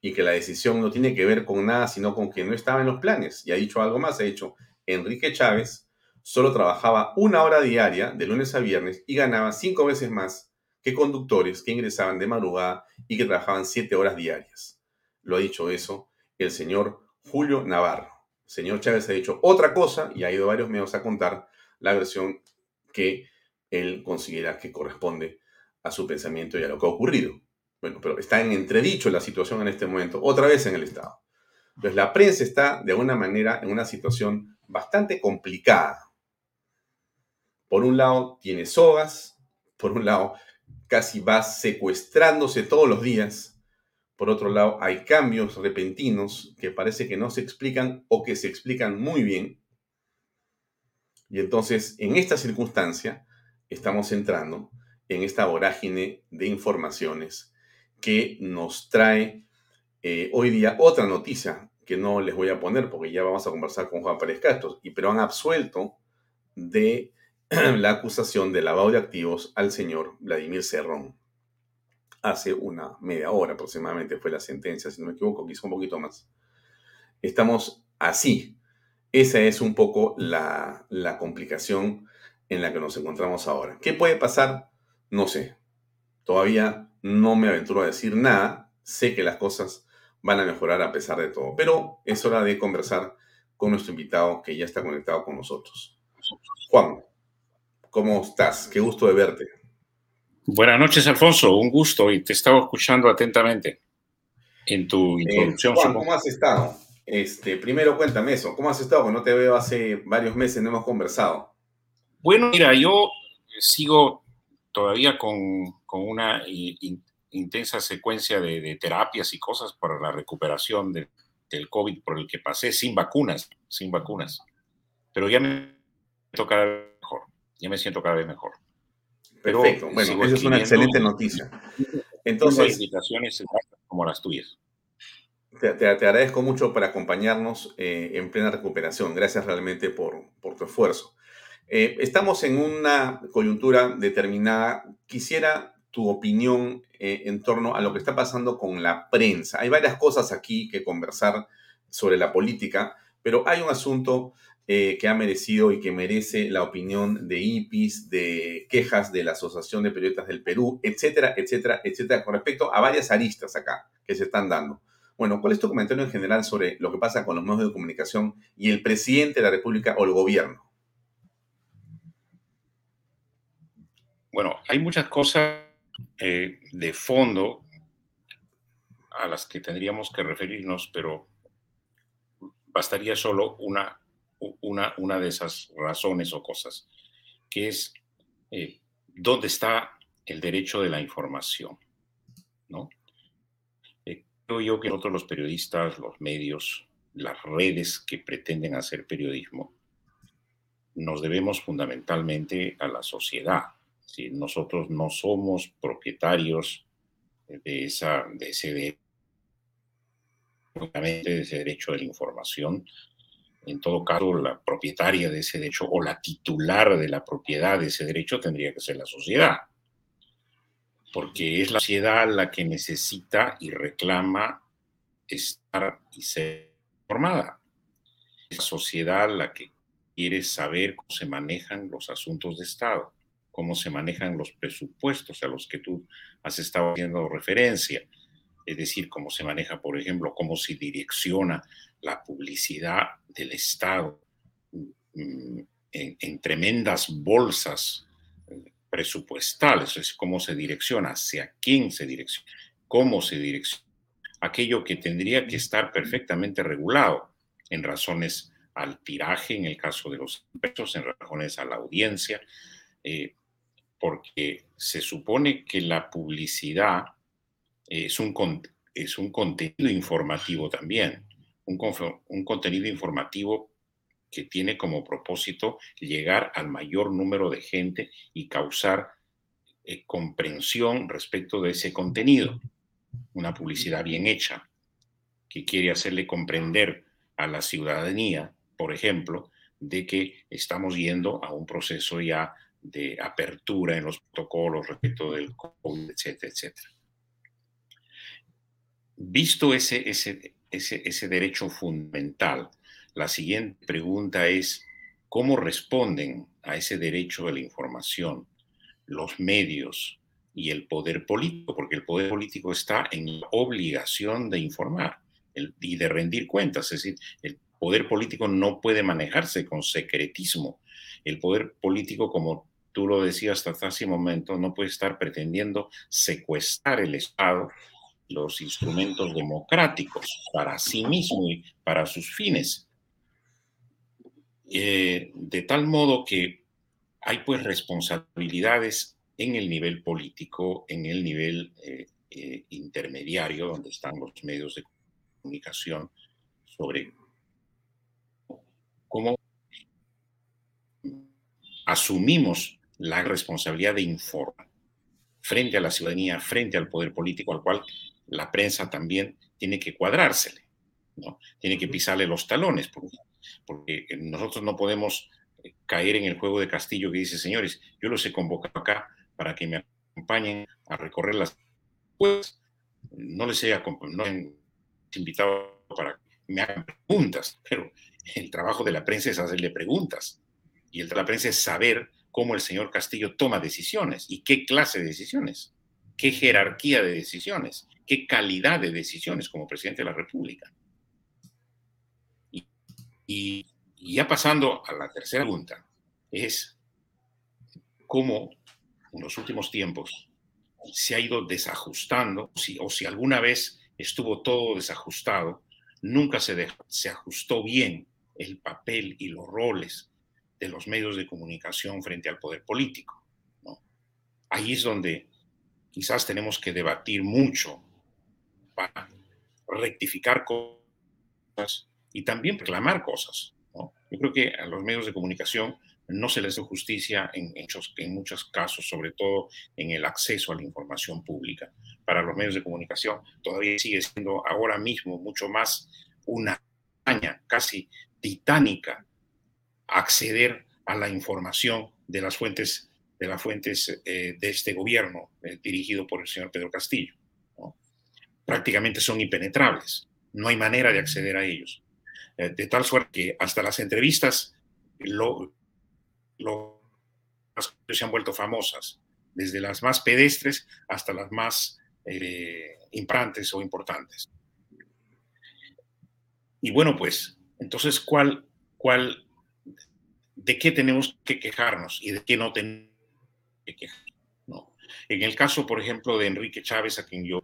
y que la decisión no tiene que ver con nada, sino con que no estaba en los planes. Y ha dicho algo más, ha dicho, Enrique Chávez solo trabajaba una hora diaria, de lunes a viernes, y ganaba cinco veces más que conductores que ingresaban de madrugada y que trabajaban siete horas diarias. Lo ha dicho eso el señor Julio Navarro. El señor Chávez ha dicho otra cosa y ha ido varios medios a contar la versión que él considera que corresponde a su pensamiento y a lo que ha ocurrido. Bueno, pero está en entredicho la situación en este momento, otra vez en el Estado. Entonces, la prensa está de alguna manera en una situación bastante complicada. Por un lado, tiene sogas, por un lado, casi va secuestrándose todos los días. Por otro lado, hay cambios repentinos que parece que no se explican o que se explican muy bien. Y entonces, en esta circunstancia, estamos entrando en esta vorágine de informaciones que nos trae Eh, hoy día otra noticia que no les voy a poner porque ya vamos a conversar con Juan Pérez Castro, y, pero han absuelto de la acusación de lavado de activos al señor Vladimir Cerrón. Hace una media hora aproximadamente fue la sentencia, si no me equivoco, quizá un poquito más. Estamos así. Esa es un poco la, la complicación en la que nos encontramos ahora. ¿Qué puede pasar? No sé. Todavía no me aventuro a decir nada. Sé que las cosas van a mejorar a pesar de todo. Pero es hora de conversar con nuestro invitado que ya está conectado con nosotros. Juan, ¿cómo estás? Qué gusto de verte. Buenas noches, Alfonso. Un gusto y te estaba escuchando atentamente en tu Eh, introducción. Juan. ¿cómo has estado? Este, primero cuéntame eso. ¿Cómo has estado? Porque no te veo hace varios meses, no hemos conversado. Bueno, mira, yo sigo todavía con, con una in- intensa secuencia de, de terapias y cosas para la recuperación de- del COVID por el que pasé sin vacunas, sin vacunas. Pero ya me siento ya me siento cada vez mejor. Pero Perfecto. Bueno, esa es una excelente noticia. Entonces, invitaciones como las tuyas. te, te- te agradezco mucho por acompañarnos eh, en plena recuperación. Gracias realmente por, por tu esfuerzo. Eh, estamos en una coyuntura determinada. Quisiera tu opinión eh, en torno a lo que está pasando con la prensa. Hay varias cosas aquí que conversar sobre la política, pero hay un asunto eh, que ha merecido y que merece la opinión de IPIS, de quejas de la Asociación de Periodistas del Perú, etcétera, etcétera, etcétera, con respecto a varias aristas acá que se están dando. Bueno, ¿cuál es tu comentario en general sobre lo que pasa con los medios de comunicación y el presidente de la República o el gobierno? Bueno, hay muchas cosas eh, de fondo a las que tendríamos que referirnos, pero bastaría solo una, una, una de esas razones o cosas, que es eh, dónde está el derecho de la información, ¿no? Eh, creo yo que nosotros los periodistas, los medios, las redes que pretenden hacer periodismo, nos debemos fundamentalmente a la sociedad. Si nosotros no somos propietarios de, esa, de ese de, obviamente, de ese derecho de la información, en todo caso, la propietaria de ese derecho o la titular de la propiedad de ese derecho tendría que ser la sociedad, porque es la sociedad la que necesita y reclama estar y ser informada. Es la sociedad la que quiere saber cómo se manejan los asuntos de Estado, cómo se manejan los presupuestos a los que tú has estado haciendo referencia, es decir, cómo se maneja, por ejemplo, cómo se direcciona la publicidad del Estado mm, en, en tremendas bolsas eh, presupuestales, es cómo se direcciona, hacia quién se direcciona, cómo se direcciona, aquello que tendría que estar perfectamente regulado en razones al tiraje, en el caso de los impresos, en razones a la audiencia, eh, porque se supone que la publicidad es un, es un contenido informativo también, un, un contenido informativo que tiene como propósito llegar al mayor número de gente y causar eh, comprensión respecto de ese contenido. Una publicidad bien hecha que quiere hacerle comprender a la ciudadanía, por ejemplo, de que estamos yendo a un proceso ya de apertura en los protocolos respecto del COVID, etcétera, etcétera. Visto ese, ese, ese, ese derecho fundamental, la siguiente pregunta es, ¿cómo responden a ese derecho de la información los medios y el poder político? Porque el poder político está en obligación de informar y de rendir cuentas. Es decir, el poder político no puede manejarse con secretismo. El poder político, como tú lo decías hasta hace un momento, no puede estar pretendiendo secuestrar el Estado, los instrumentos democráticos para sí mismo y para sus fines. Eh, de tal modo que hay pues responsabilidades en el nivel político, en el nivel eh, eh, intermediario, donde están los medios de comunicación, sobre cómo asumimos la responsabilidad de informar frente a la ciudadanía, frente al poder político al cual la prensa también tiene que cuadrársele, ¿no? Tiene que pisarle los talones, porque, porque nosotros no podemos eh, caer en el juego de Castillo que dice, señores, yo los he convocado acá para que me acompañen a recorrer las... Pues no les he, no he invitado para que me hagan preguntas, pero el trabajo de la prensa es hacerle preguntas. Y el de la prensa es saber cómo el señor Castillo toma decisiones y qué clase de decisiones, qué jerarquía de decisiones, qué calidad de decisiones como presidente de la República. Y, ya pasando a la tercera pregunta, es cómo en los últimos tiempos se ha ido desajustando, o si alguna vez estuvo todo desajustado, nunca se, se ajustó bien el papel y los roles de los medios de comunicación frente al poder político. Ahí es donde quizás tenemos que debatir mucho para rectificar cosas y también reclamar cosas. Yo creo que a los medios de comunicación no se les da justicia en, muchos, en muchos casos, sobre todo en el acceso a la información pública. Para los medios de comunicación todavía sigue siendo ahora mismo mucho más una hazaña casi titánica acceder a la información de las fuentes de las fuentes eh, de este gobierno eh, dirigido por el señor Pedro Castillo. Prácticamente son impenetrables, no hay manera de acceder a ellos. Eh, de tal suerte que hasta las entrevistas lo, se han vuelto famosas, desde las más pedestres hasta las más imprantes o importantes. Y bueno, pues, entonces, ¿cuál, cuál de qué tenemos que quejarnos y de qué no tenemos que quejarnos. ¿no? En el caso, por ejemplo, de Enrique Chávez, a quien yo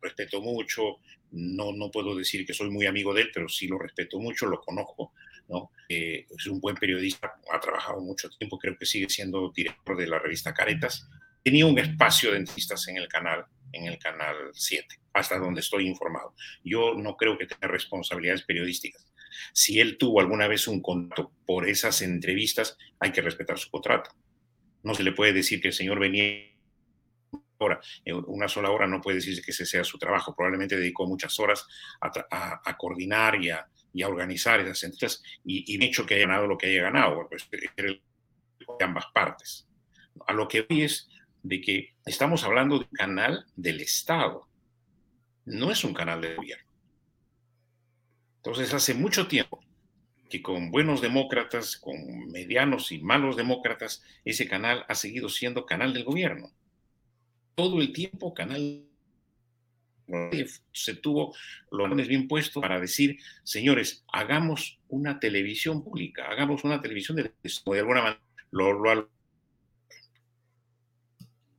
respeto mucho, no, no puedo decir que soy muy amigo de él, pero sí lo respeto mucho, lo conozco, ¿no? Eh, es un buen periodista, ha trabajado mucho tiempo, creo que sigue siendo director de la revista Caretas. Tenía un espacio de entrevistas en el canal, en el canal 7, hasta donde estoy informado. Yo no creo que tenga responsabilidades periodísticas. Si él tuvo alguna vez un contrato por esas entrevistas, hay que respetar su contrato. No se le puede decir que el señor venía hora, una sola hora no puede decirse que ese sea su trabajo. Probablemente dedicó muchas horas a, coordinar y a, organizar esas entrevistas y, y hecho que haya ganado lo que haya ganado, pues, de ambas partes. A lo que hoy es de que estamos hablando de un canal del Estado, no es un canal de gobierno. Entonces, hace mucho tiempo que con buenos demócratas, con medianos y malos demócratas, ese canal ha seguido siendo canal del gobierno. Todo el tiempo canal se tuvo los bien puestos para decir, señores, hagamos una televisión pública, hagamos una televisión de, de alguna manera lo,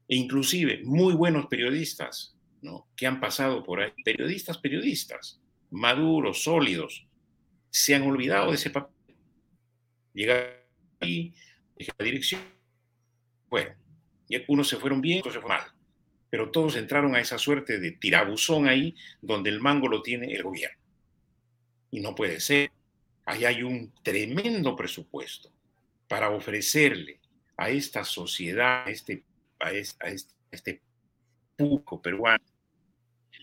e inclusive muy buenos periodistas, ¿no? Que han pasado por ahí, periodistas, periodistas, maduros, sólidos, se han olvidado de ese papel. Llegaron ahí, la dirección. Bueno, y unos se fueron bien, otros se fueron mal. Pero todos entraron a esa suerte de tirabuzón ahí, donde el mango lo tiene el gobierno. Y no puede ser. Ahí hay un tremendo presupuesto para ofrecerle a esta sociedad, a este, a este, a este puco peruano,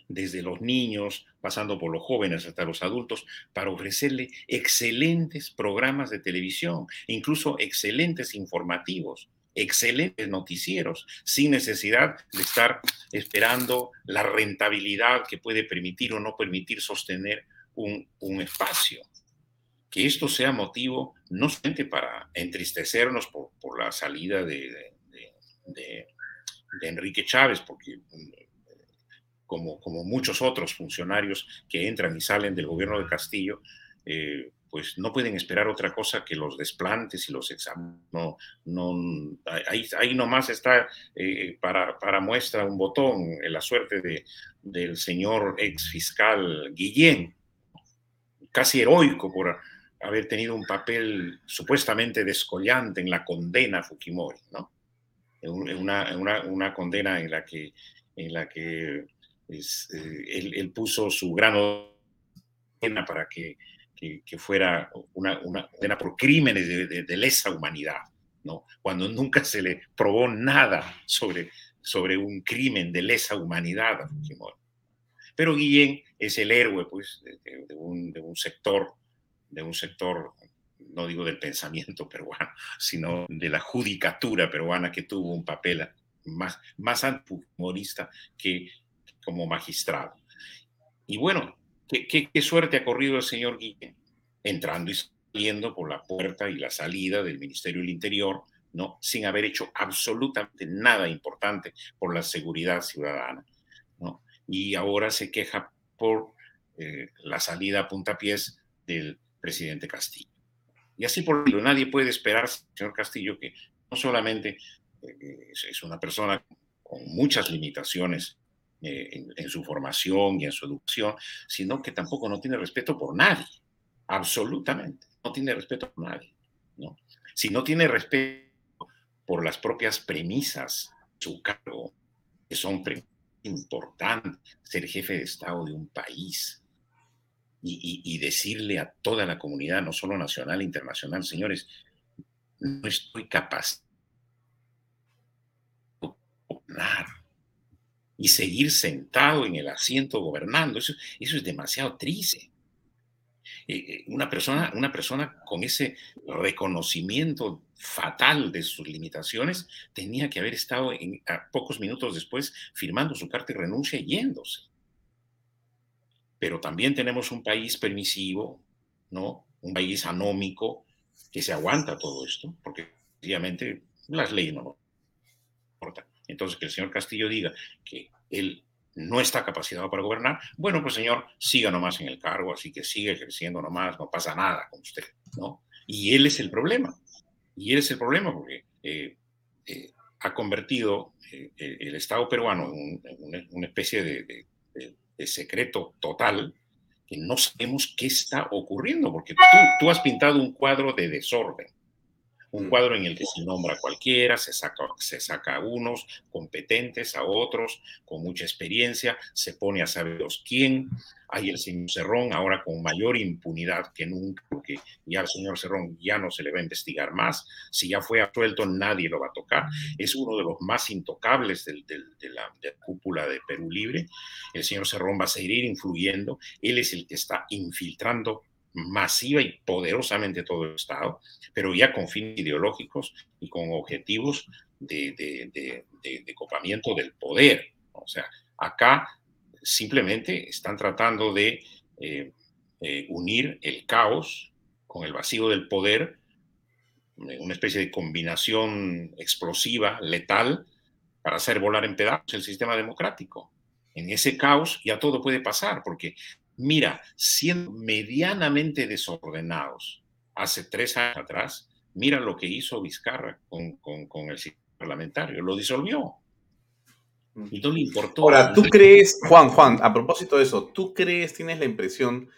desde los niños, pasando por los jóvenes hasta los adultos, para ofrecerle excelentes programas de televisión, incluso excelentes informativos, excelentes noticieros, sin necesidad de estar esperando la rentabilidad que puede permitir o no permitir sostener un, espacio. Que esto sea motivo no solamente para entristecernos por, la salida de, de Enrique Chávez, porque como, muchos otros funcionarios que entran y salen del gobierno de Castillo, eh, pues no pueden esperar otra cosa que los desplantes y los exámenes. No, no, ahí, ahí nomás está eh, para, para, muestra un botón en la suerte de, del señor ex fiscal Guillén, casi heroico por haber tenido un papel supuestamente descollante en la condena a Fujimori, ¿no? Una, una, una condena en la que, en la que pues, eh, él, puso su grano para que, que, fuera una, una, por crímenes de, lesa humanidad, ¿no? Cuando nunca se le probó nada sobre, sobre un crimen de lesa humanidad a Fujimori. Pero Guillén es el héroe, pues, de, un, de un sector, de un sector no digo del pensamiento peruano, sino de la judicatura peruana que tuvo un papel más, más humorista que como magistrado. Y bueno, ¿qué, qué, suerte ha corrido el señor Guillén, entrando y saliendo por la puerta y la salida del Ministerio del Interior, ¿no? sin haber hecho absolutamente nada importante por la seguridad ciudadana. ¿no? Y ahora se queja por eh, la salida a puntapiés del presidente Castillo. Y así por ello, nadie puede esperar, señor Castillo, que no solamente eh, es una persona con muchas limitaciones eh, en, su formación y en su educación, sino que tampoco no tiene respeto por nadie, absolutamente, no tiene respeto por nadie. ¿no? Si no tiene respeto por las propias premisas de su cargo, que son importantes, ser jefe de Estado de un país, y, decirle a toda la comunidad, no solo nacional e internacional, señores, no estoy capaz de gobernar y seguir sentado en el asiento gobernando. Eso, eso es demasiado triste. Eh, eh, una, persona, una persona con ese reconocimiento fatal de sus limitaciones tenía que haber estado en, a pocos minutos después firmando su carta de renuncia y yéndose pero también tenemos un país permisivo, ¿no? Un país anómico que se aguanta todo esto, porque obviamente las leyes no importan. Entonces, que el señor Castillo diga que él no está capacitado para gobernar, bueno, pues señor, siga nomás en el cargo, así que sigue ejerciendo nomás, no pasa nada con usted, ¿no? Y él es el problema, y él es el problema porque eh, eh, ha convertido eh, el Estado peruano en, una, especie de de secreto total, que no sabemos qué está ocurriendo, porque tú, tú has pintado un cuadro de desorden un mm. cuadro en el que se nombra a cualquiera, se saca, se saca a unos competentes, a otros con mucha experiencia, se pone a saber quién. Hay el señor Cerrón ahora con mayor impunidad que nunca, porque ya al señor Cerrón ya no se le va a investigar más. Si ya fue absuelto, nadie lo va a tocar. Es uno de los más intocables de, la, de, la, cúpula de Perú Libre. El señor Cerrón va a seguir influyendo. Él es el que está infiltrando masiva y poderosamente todo el Estado, pero ya con fines ideológicos y con objetivos de, de, copamiento del poder. O sea, acá simplemente están tratando de eh, eh, unir el caos con el vacío del poder, una especie de combinación explosiva, letal, para hacer volar en pedazos el sistema democrático. En ese caos ya todo puede pasar, porque Mira, siendo medianamente desordenados hace tres años atrás, mira lo que hizo Vizcarra con, con, el sistema parlamentario, lo disolvió. Y no le importó. Ahora, ¿tú crees, Juan, Juan, a propósito de eso, ¿tú crees, tienes la impresión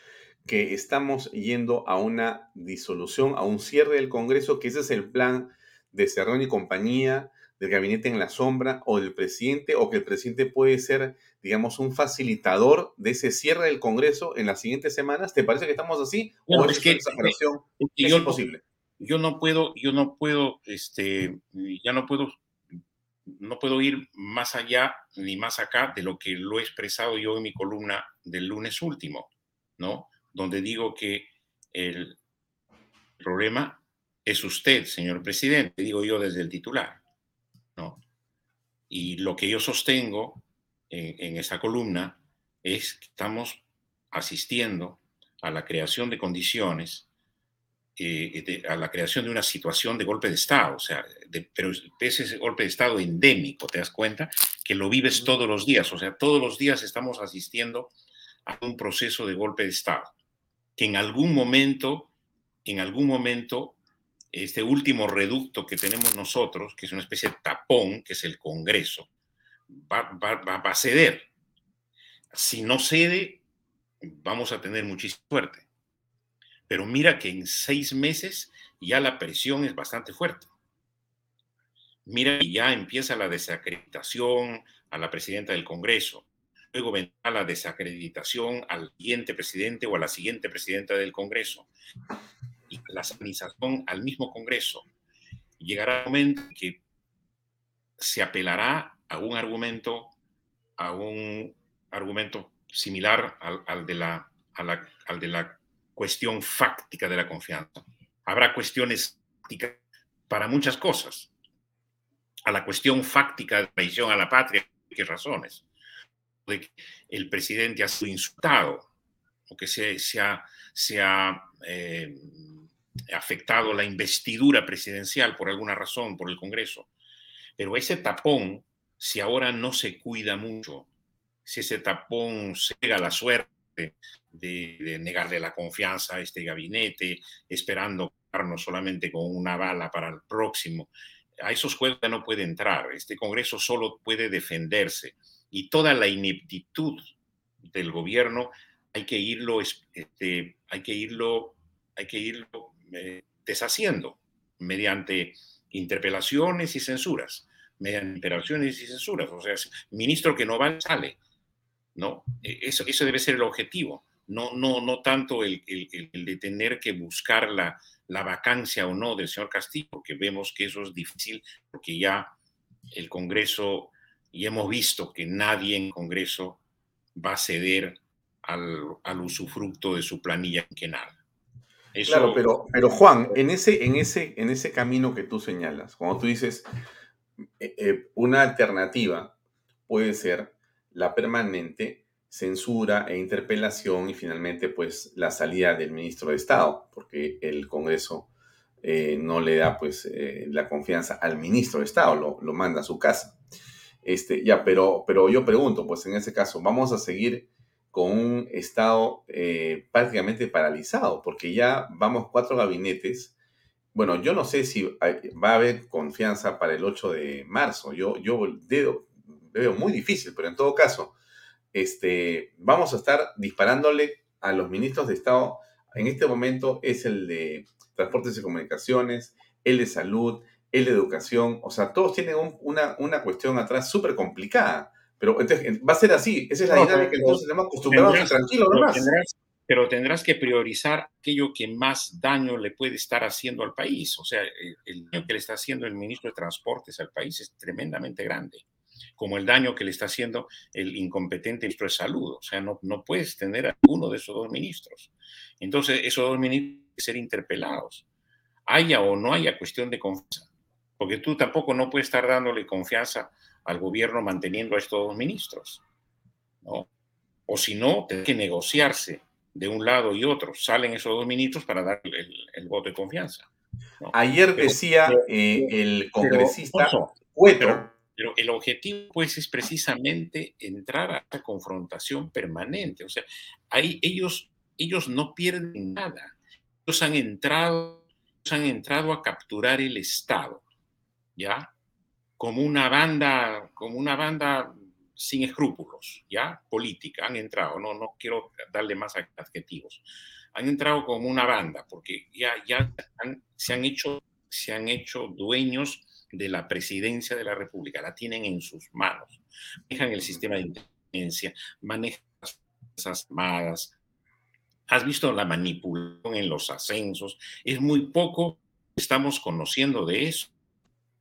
que estamos yendo a una disolución, a un cierre del Congreso, que ese es el plan de Cerrón y compañía, del gabinete en la sombra o del presidente, o que el presidente puede ser, digamos, un facilitador de ese cierre del Congreso en las siguientes semanas? ¿Te parece que estamos así? ¿O es, que, exageración? Es, imposible. Yo no puedo, yo no puedo, este, ya no puedo, no puedo ir más allá ni más acá de lo que lo he expresado yo en mi columna del lunes último, ¿no? Donde digo que el problema es usted, señor presidente, digo yo desde el titular y lo que yo sostengo en, esta columna es que estamos asistiendo a la creación de condiciones, eh, a la creación de una situación de golpe de Estado, o sea, pero ese golpe de Estado endémico, te das cuenta, que lo vives todos los días, o sea, todos los días estamos asistiendo a un proceso de golpe de Estado, que en algún momento, en algún momento este último reducto que tenemos nosotros, que es una especie de tapón, que es el Congreso, va, a ceder. Si no cede, vamos a tener muchísima suerte. Pero mira que en seis meses ya la presión es bastante fuerte. Mira ya empieza la desacreditación a la presidenta del Congreso. Luego vendrá la desacreditación al siguiente presidente o a la siguiente presidenta del Congreso y la sanitización al mismo Congreso, llegará un momento en que se apelará a un argumento, a un argumento similar al, de la, cuestión fáctica de la confianza. Habrá cuestiones fácticas para muchas cosas. A la cuestión fáctica de traición a la patria, ¿qué razones? De que el presidente ha sido insultado o que se, ha, se ha eh, afectado la investidura presidencial por alguna razón, por el Congreso. Pero ese tapón, si ahora no se cuida mucho, si ese tapón cega la suerte de, negarle la confianza a este gabinete, esperando solamente con una bala para el próximo, a esos juegos no puede entrar. Este Congreso solo puede defenderse y toda la ineptitud del gobierno hay que irlo, este, hay que irlo, hay que irlo eh, deshaciendo mediante interpelaciones y censuras, mediante y censuras. O sea, ministro que no va sale. ¿no? E, eso, eso debe ser el objetivo, no, no, no tanto el, el, de tener que buscar la, la vacancia o no del señor Castillo, porque vemos que eso es difícil, porque ya el Congreso, y hemos visto que nadie en Congreso va a ceder al, al usufructo de su planilla quinquenal. Eso... Claro, pero, pero Juan, en ese, en, ese, en ese camino que tú señalas, como tú dices, eh, eh, una alternativa puede ser la permanente censura e interpelación y finalmente pues la salida del ministro de Estado, porque el Congreso eh, no le da pues la confianza al ministro de Estado, lo, lo, manda a su casa. Este, ya, pero, pero yo pregunto, pues en ese caso, ¿vamos a seguir con un Estado prácticamente paralizado, porque ya vamos cuatro gabinetes. Bueno, yo no sé si va a haber confianza para el 8 de marzo. Yo, yo veo, veo muy difícil, pero en todo caso, este, vamos a estar disparándole a los ministros de Estado. En este momento es el de Transportes y Comunicaciones, el de Salud, el de Educación. O sea, todos tienen una, una cuestión atrás súper complicada. Pero entonces, va a ser así, esa es la dinámica, entonces tenemos acostumbrados a tranquilo nomás. Pero tendrás que priorizar aquello que más daño le puede estar haciendo al país. O sea, el, daño que le está haciendo el ministro de Transportes al país es tremendamente grande, como el daño que le está haciendo el incompetente ministro de Salud. O sea, no, no puedes tener a uno de esos dos ministros. Entonces, esos dos ministros tienen que ser interpelados, haya o no haya cuestión de confianza, porque tú tampoco no puedes estar dándole confianza al gobierno manteniendo a estos dos ministros. ¿no? O si no, tiene que negociarse de un lado y otro. Salen esos dos ministros para dar el, voto de confianza. Ayer decía eh, el congresista pero, pero, el objetivo, pues, es precisamente entrar a esa confrontación permanente. O sea, ahí ellos, ellos no pierden nada. Ellos han entrado, ellos han entrado a capturar el Estado. ¿Ya? como una banda, como una banda sin escrúpulos, ¿ya? Política, han entrado, no, no quiero darle más adjetivos, han entrado como una banda, porque ya, ya se, han hecho, se han hecho dueños de la presidencia de la República, la tienen en sus manos, manejan el sistema de inteligencia, manejan las fuerzas armadas, has visto la manipulación en los ascensos, es muy poco, estamos conociendo de eso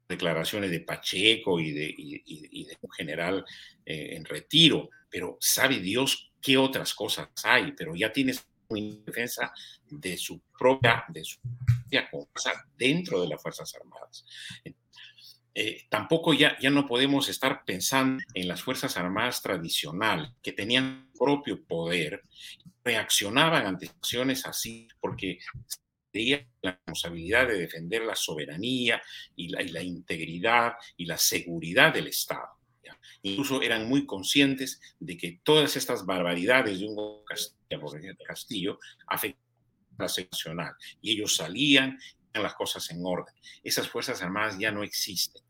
declaraciones de Pacheco y de, un general eh, en retiro, pero sabe Dios qué otras cosas hay, pero ya tienes una defensa de su propia, de su propia cosa dentro de las Fuerzas Armadas. Eh, tampoco ya, ya no podemos estar pensando en las Fuerzas Armadas tradicionales, que tenían propio poder, reaccionaban ante situaciones así, porque la responsabilidad de defender la soberanía y la, integridad y la seguridad del Estado. Incluso eran muy conscientes de que todas estas barbaridades de un Castillo, Castillo afectaban a la nacional y ellos salían en las cosas en orden. Esas Fuerzas Armadas ya no existen.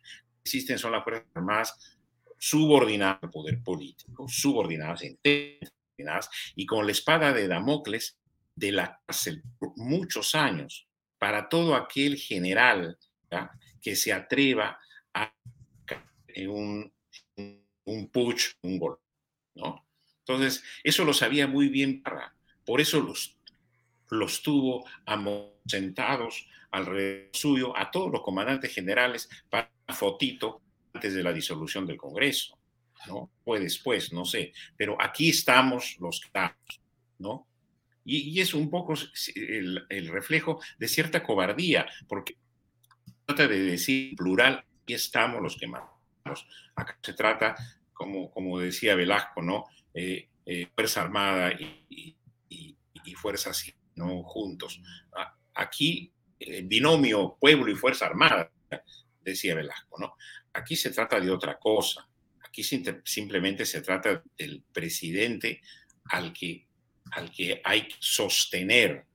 Existen son las Fuerzas Armadas subordinadas al poder político, subordinadas, subordinadas y con la espada de Damocles de la cárcel muchos años para todo aquel general que se atreva a un, un putsch, un golpe. ¿no? Entonces, eso lo sabía muy bien Parra. Por eso los, los tuvo sentados alrededor suyo a todos los comandantes generales para una fotito antes de la disolución del Congreso. ¿no? Fue después, no sé, pero aquí estamos los que ¿no? Y, es un poco el, reflejo de cierta cobardía, porque trata de decir plural, aquí estamos los que mandamos. Acá se trata, como, como decía Velasco, ¿no? Eh, eh, Fuerza Armada y, y, y, Fuerza ¿no? Juntos. Aquí, el binomio pueblo y Fuerza Armada, decía Velasco, ¿no? Aquí se trata de otra cosa. Aquí simplemente se trata del presidente al que, al que hay que sostener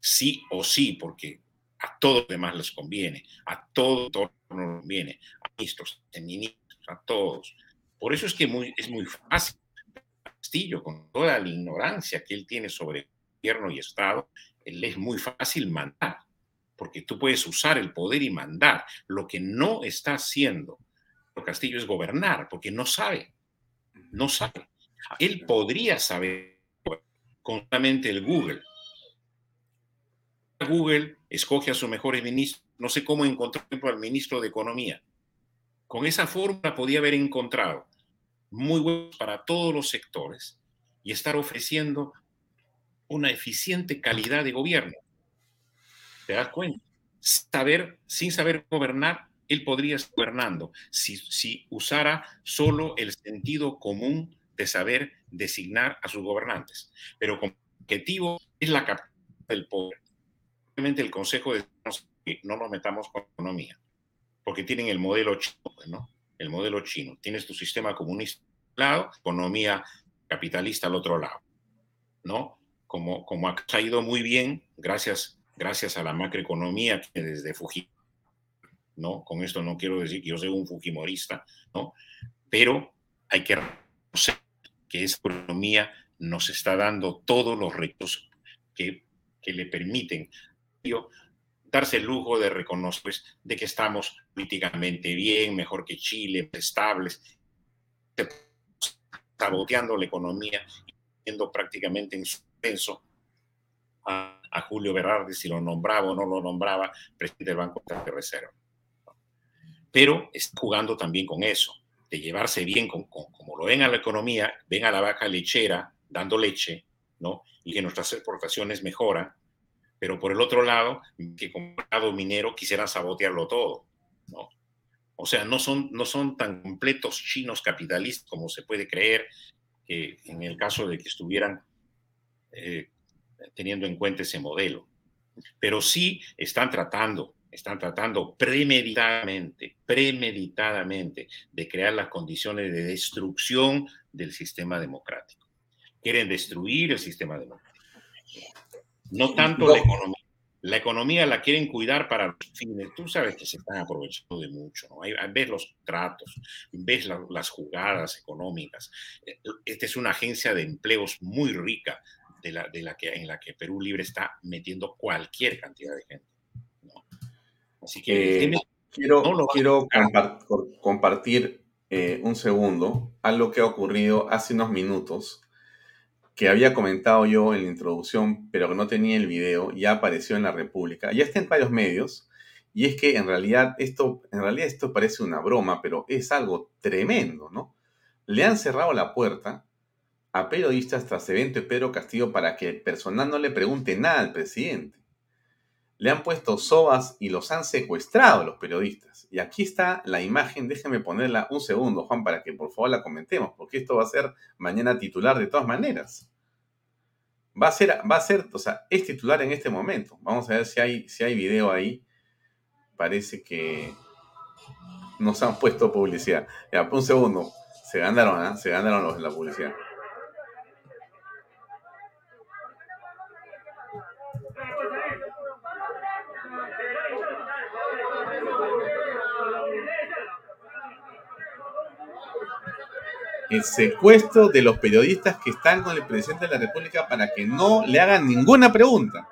sí o sí, porque a todos los demás les conviene, a todo nos conviene, a ministros, a ministros, a todos. Por eso es que muy, es muy fácil. Castillo, con toda la ignorancia que él tiene sobre gobierno y Estado, él es muy fácil mandar, porque tú puedes usar el poder y mandar. Lo que no está haciendo Castillo es gobernar, porque no sabe, no sabe. Él podría saber constantemente el Google. Google escoge a sus mejores ministros. No sé cómo encontró al ministro de Economía. Con esa fórmula podía haber encontrado muy buenos para todos los sectores y estar ofreciendo una eficiente calidad de gobierno. ¿Te das cuenta? Saber, sin saber gobernar, él podría estar gobernando si, si usara solo el sentido común de saber designar a sus gobernantes. Pero como objetivo es la capacidad del poder. Obviamente el Consejo de no nos metamos con economía, porque tienen el modelo chino, pues. El modelo chino. Tienes tu sistema comunista al lado, economía capitalista al otro lado, ¿no? Como, como ha caído muy bien, gracias, gracias a la macroeconomía que desde Fujimori ¿no? Con esto no quiero decir que yo sea un fujimorista, ¿no? Pero hay que reconocer que esa economía nos está dando todos los retos que, que le permiten darse el lujo de reconocer pues, de que estamos políticamente bien, mejor que Chile, estables, saboteando la economía y siendo prácticamente en suspenso a, a, Julio Berardi si lo nombraba o no lo nombraba presidente del Banco de Reserva. Pero está jugando también con eso, de llevarse bien con, como lo ven a la economía, ven a la vaca lechera dando leche, ¿no? Y que nuestras exportaciones mejoran, pero por el otro lado, que como lado minero quisieran sabotearlo todo, ¿no? O sea, no son, no son tan completos chinos capitalistas como se puede creer, que en el caso de que estuvieran eh, teniendo en cuenta ese modelo. Pero sí están tratando están tratando premeditadamente, premeditadamente de crear las condiciones de destrucción del sistema democrático. Quieren destruir el sistema democrático. No tanto la economía. La economía la quieren cuidar para los fines. Tú sabes que se están aprovechando de mucho. ¿no? ves los tratos, ves las jugadas económicas. Esta es una agencia de empleos muy rica de la, de la que, en la que Perú Libre está metiendo cualquier cantidad de gente. Así que eh, quiero, quiero compartir eh, un segundo algo que ha ocurrido hace unos minutos que había comentado yo en la introducción, pero que no tenía el video, ya apareció en la República, ya está en varios medios, y es que en realidad esto, en realidad esto parece una broma, pero es algo tremendo, ¿no? Le han cerrado la puerta a periodistas tras evento de Pedro Castillo para que el personal no le pregunte nada al presidente le han puesto sobas y los han secuestrado los periodistas. Y aquí está la imagen, déjeme ponerla un segundo, Juan, para que por favor la comentemos, porque esto va a ser mañana titular de todas maneras. Va a ser, va a ser, o sea, es titular en este momento. Vamos a ver si hay, si hay video ahí. Parece que nos han puesto publicidad. Ya, un segundo. Se ganaron, ¿eh? Se ganaron los de la publicidad. El secuestro de los periodistas que están con el presidente de la República para que no le hagan ninguna pregunta.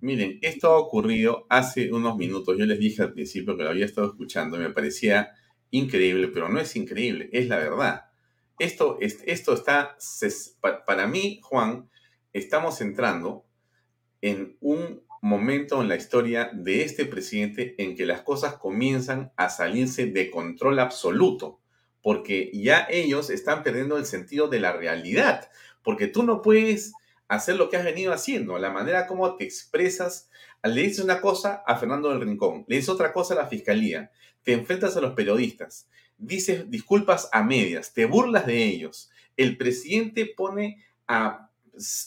Miren, esto ha ocurrido hace unos minutos. Yo les dije al principio que lo había estado escuchando y me parecía increíble, pero no es increíble, es la verdad. Esto, esto está, para mí, Juan, estamos entrando en un momento en la historia de este presidente en que las cosas comienzan a salirse de control absoluto, porque ya ellos están perdiendo el sentido de la realidad, porque tú no puedes hacer lo que has venido haciendo, la manera como te expresas. Le dices una cosa a Fernando del Rincón, le dices otra cosa a la fiscalía, te enfrentas a los periodistas, dices disculpas a medias, te burlas de ellos. El presidente pone a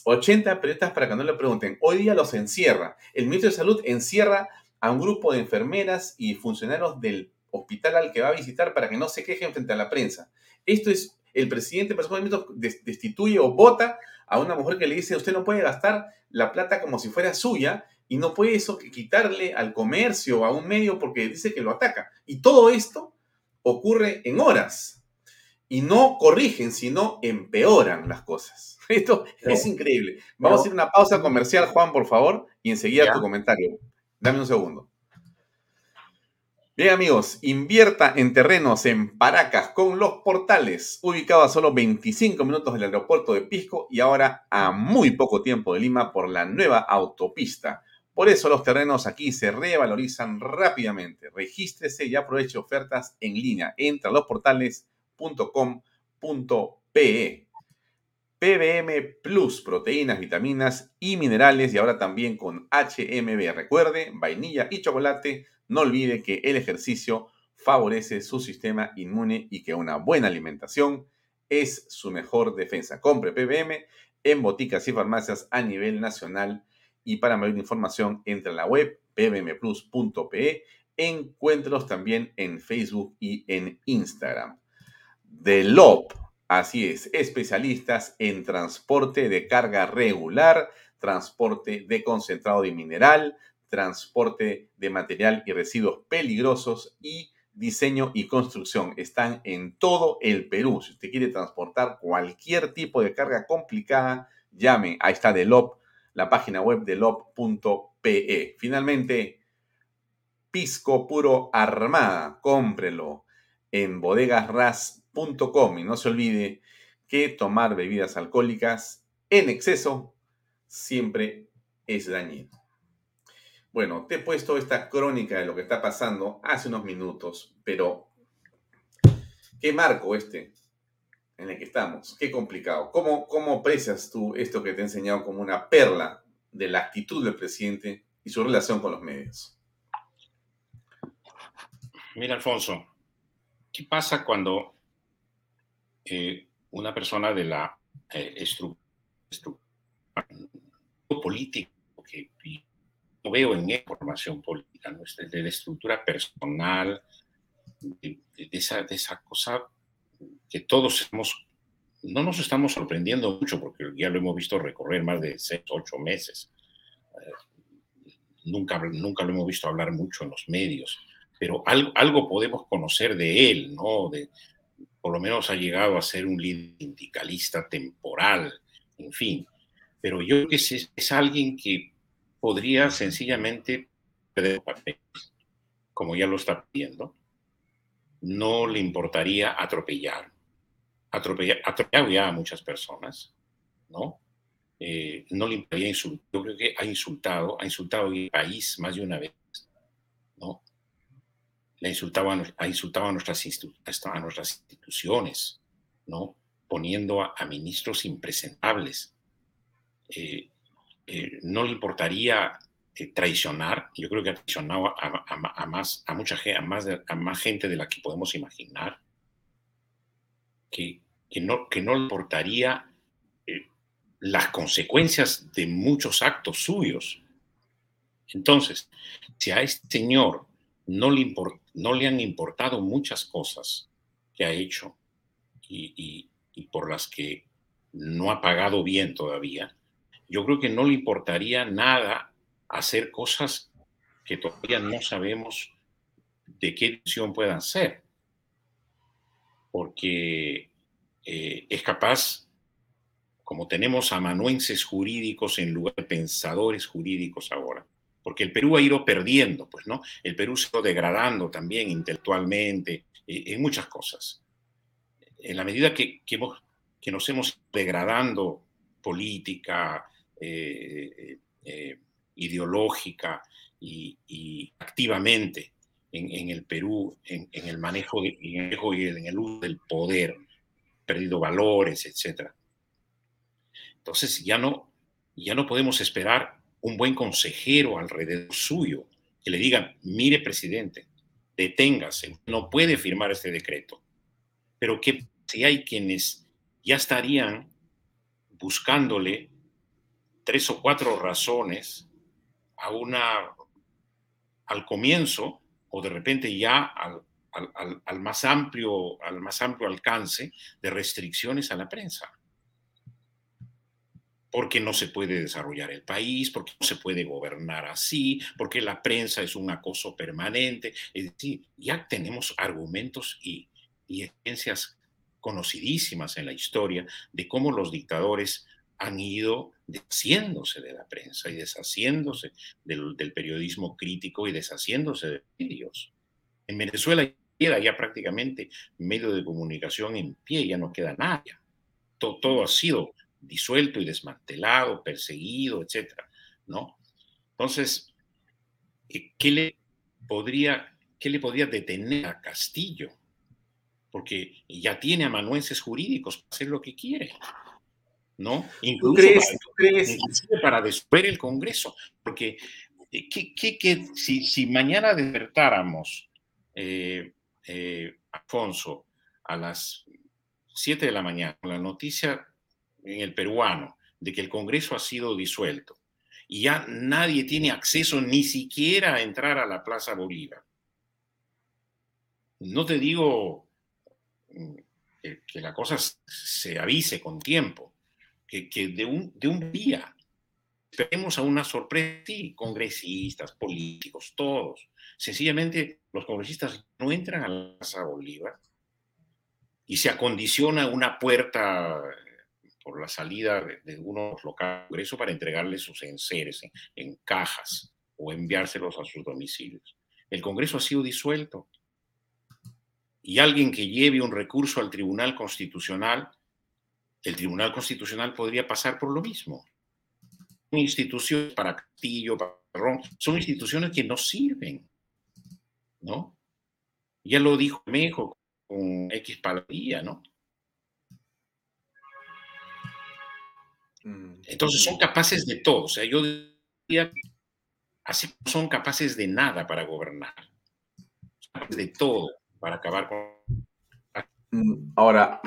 80 periodistas para que no le pregunten. Hoy día los encierra. El ministro de Salud encierra a un grupo de enfermeras y funcionarios del hospital al que va a visitar para que no se quejen frente a la prensa. Esto es, el presidente, por ejemplo, destituye o vota a una mujer que le dice, usted no puede gastar la plata como si fuera suya y no puede eso quitarle al comercio o a un medio porque dice que lo ataca. Y todo esto ocurre en horas. Y no corrigen, sino empeoran las cosas. Esto es increíble. Vamos a hacer una pausa comercial, Juan, por favor, y enseguida tu comentario. Dame un segundo. Bien amigos, invierta en terrenos en Paracas con los portales, ubicado a solo 25 minutos del aeropuerto de Pisco y ahora a muy poco tiempo de Lima por la nueva autopista. Por eso los terrenos aquí se revalorizan rápidamente. Regístrese y aproveche ofertas en línea. Entra a losportales.com.pe. PBM Plus, proteínas, vitaminas y minerales y ahora también con HMB. Recuerde, vainilla y chocolate no olvide que el ejercicio favorece su sistema inmune y que una buena alimentación es su mejor defensa. Compre PBM en boticas y farmacias a nivel nacional y para mayor información entre en la web pbmplus.pe. Encuéntrelos también en Facebook y en Instagram. De LOP, así es, especialistas en transporte de carga regular, transporte de concentrado de mineral, transporte de material y residuos peligrosos y diseño y construcción. Están en todo el Perú. Si usted quiere transportar cualquier tipo de carga complicada, llame. Ahí está Delop, la página web de lop.pe. Finalmente, Pisco Puro Armada. Cómprelo en bodegasras.com. Y no se olvide que tomar bebidas alcohólicas en exceso siempre es dañino. Bueno, te he puesto esta crónica de lo que está pasando hace unos minutos, pero qué marco este en el que estamos, qué complicado. ¿Cómo, cómo aprecias tú esto que te he enseñado como una perla de la actitud del presidente y su relación con los medios? Mira, Alfonso, ¿qué pasa cuando eh, una persona de la eh, estructura política veo en formación política, ¿no? de la estructura personal, de, esa, de esa cosa que todos hemos, no nos estamos sorprendiendo mucho porque ya lo hemos visto recorrer más de seis, ocho meses. Eh, nunca, nunca lo hemos visto hablar mucho en los medios, pero algo, algo podemos conocer de él, ¿no? De, por lo menos ha llegado a ser un líder sindicalista temporal, en fin. Pero yo creo que es, es alguien que podría sencillamente perder papel, como ya lo está pidiendo. No le importaría atropellar. Atropellar, atropellar ya a muchas personas, ¿no? Eh, no le importaría insultar. Yo creo que ha insultado, ha insultado al país más de una vez, ¿no? Le insultaba, ha insultado a nuestras, a nuestras instituciones, ¿no? Poniendo a, ministros impresentables. Eh, eh, no le importaría eh, traicionar. Yo creo que ha traicionado a, más, a, mucha, a, a más gente de la que podemos imaginar. Que, no, le importaría eh, las consecuencias de muchos actos suyos. Entonces, si a este señor no le han importado muchas cosas que ha hecho y por las que no ha pagado bien todavía, yo creo que no le importaría nada hacer cosas que todavía no sabemos de qué edición puedan ser, porque eh, es capaz como tenemos amanuenses jurídicos en lugar de pensadores jurídicos ahora, porque el Perú ha ido perdiendo, pues, ¿no? El Perú se ha ido degradando también intelectualmente, eh, en muchas cosas. En la medida que, que, que nos hemos degradando política, eh, eh, ideológica y, activamente en, el Perú, en, el manejo, el en el uso del poder, perdido valores, etc. Entonces ya no, ya no podemos esperar un buen consejero alrededor suyo que le diga, mire presidente, deténgase, no puede firmar este decreto. Pero que si hay quienes ya estarían buscándole tres o cuatro razones a una al comienzo o de repente ya al, al, más amplio, al más amplio alcance de restricciones a la prensa. Porque no se puede desarrollar el país, porque no se puede gobernar así, porque la prensa es un acoso permanente. Es decir, ya tenemos argumentos y, y evidencias conocidísimas en la historia de cómo los dictadores han ido deshaciéndose de la prensa y deshaciéndose del, periodismo crítico y deshaciéndose de medios. En Venezuela queda ya prácticamente medio de comunicación en pie, ya no queda nada. Todo, ha sido disuelto y desmantelado, perseguido, etc. ¿no? Entonces, eh, ¿qué le podría, qué le podría detener a Castillo? Porque ya tiene amanuenses jurídicos para hacer lo que quiere. ¿No? Incluso para, ¿tú el Congreso, porque eh, ¿qué, si, si, mañana despertáramos, eh, eh, Alfonso, a las 7 de la mañana, con la noticia en el peruano de que el Congreso ha sido disuelto y ya nadie tiene acceso ni siquiera a entrar a la Plaza Bolívar. No te digo mm, que la cosa se avise con tiempo, que, de, un, de un día esperemos a una sorpresa, sí, congresistas, políticos, todos. Sencillamente los congresistas no entran a la Casa Bolívar y se acondiciona una puerta por la salida de, unos locales Congreso para entregarles sus enseres en, en cajas o enviárselos a sus domicilios. El Congreso ha sido disuelto y alguien que lleve un recurso al Tribunal Constitucional el Tribunal Constitucional podría pasar por lo mismo. Son instituciones para Castillo, para Ron, son instituciones que no sirven, ¿no? Ya lo dijo Mejo con X Paladía, ¿no? Mm, Entonces son capaces de todo. O sea, yo diría, así son capaces de nada para gobernar. de todo para acabar con ahora,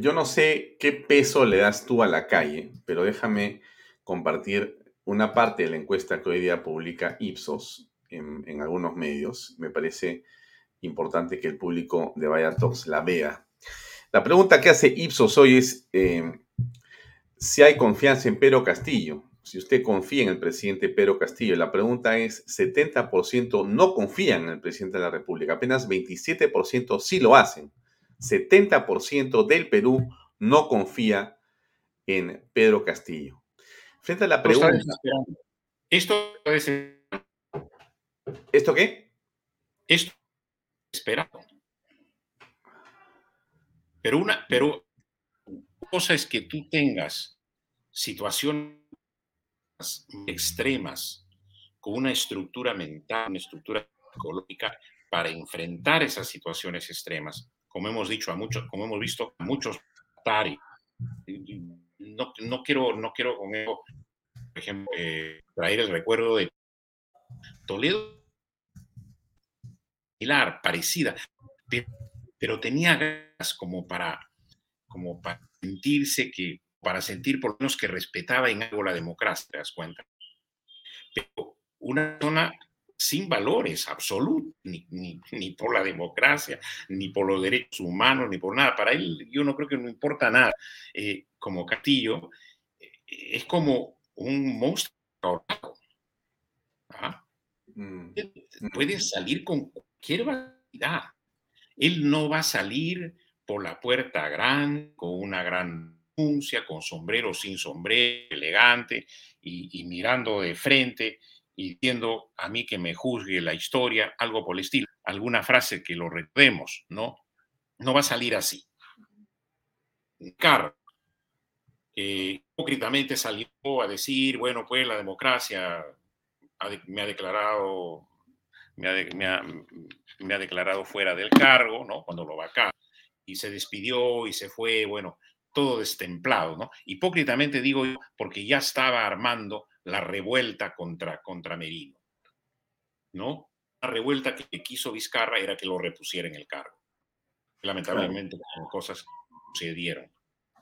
yo no sé qué peso le das tú a la calle, pero déjame compartir una parte de la encuesta que hoy día publica Ipsos en, algunos medios. Me parece importante que el público de Vaya la vea. La pregunta que hace Ipsos hoy es eh, si hay confianza en Pedro Castillo. Si usted confía en el presidente Pedro Castillo, la pregunta es 70% no confían en el presidente de la República, apenas 27% sí lo hacen. 70% del Perú no confía en Pedro Castillo. Frente a la pregunta... Esto es... ¿Esto qué? Esto es esperado. Pero una, pero cosa es que tú tengas situaciones extremas con una estructura mental, una estructura psicológica para enfrentar esas situaciones extremas como hemos dicho a muchos, como hemos visto a muchos. No, no, quiero, no quiero con eso, por ejemplo, eh, traer el recuerdo de Toledo, similar, parecida, pero, tenía ganas como para, como para sentirse que, para sentir por lo menos que respetaba en algo la democracia, ¿te das cuenta? Pero una zona sin valores absolutos, ni, ni, por la democracia, ni por los derechos humanos, ni por nada. Para él, yo no creo que no importa nada. Eh, como Castillo, eh, es como un monstruo ¿Ah? Mm. Puede salir con cualquier validad. Él no va a salir por la puerta grande, con una gran con sombrero sin sombrero, elegante y, mirando de frente y diciendo a mí que me juzgue la historia, algo por el estilo, alguna frase que lo recordemos, ¿no? No va a salir así. Carlos, que hipócritamente salió a decir, bueno, pues la democracia me ha declarado me ha, me ha, declarado fuera del cargo, ¿no? Cuando lo va acá, y se despidió y se fue, bueno, todo destemplado, ¿no? Hipócritamente digo yo, porque ya estaba armando la revuelta contra, contra Merino, ¿no? La revuelta que quiso Vizcarra era que lo repusiera en el cargo. Lamentablemente, cosas sucedieron,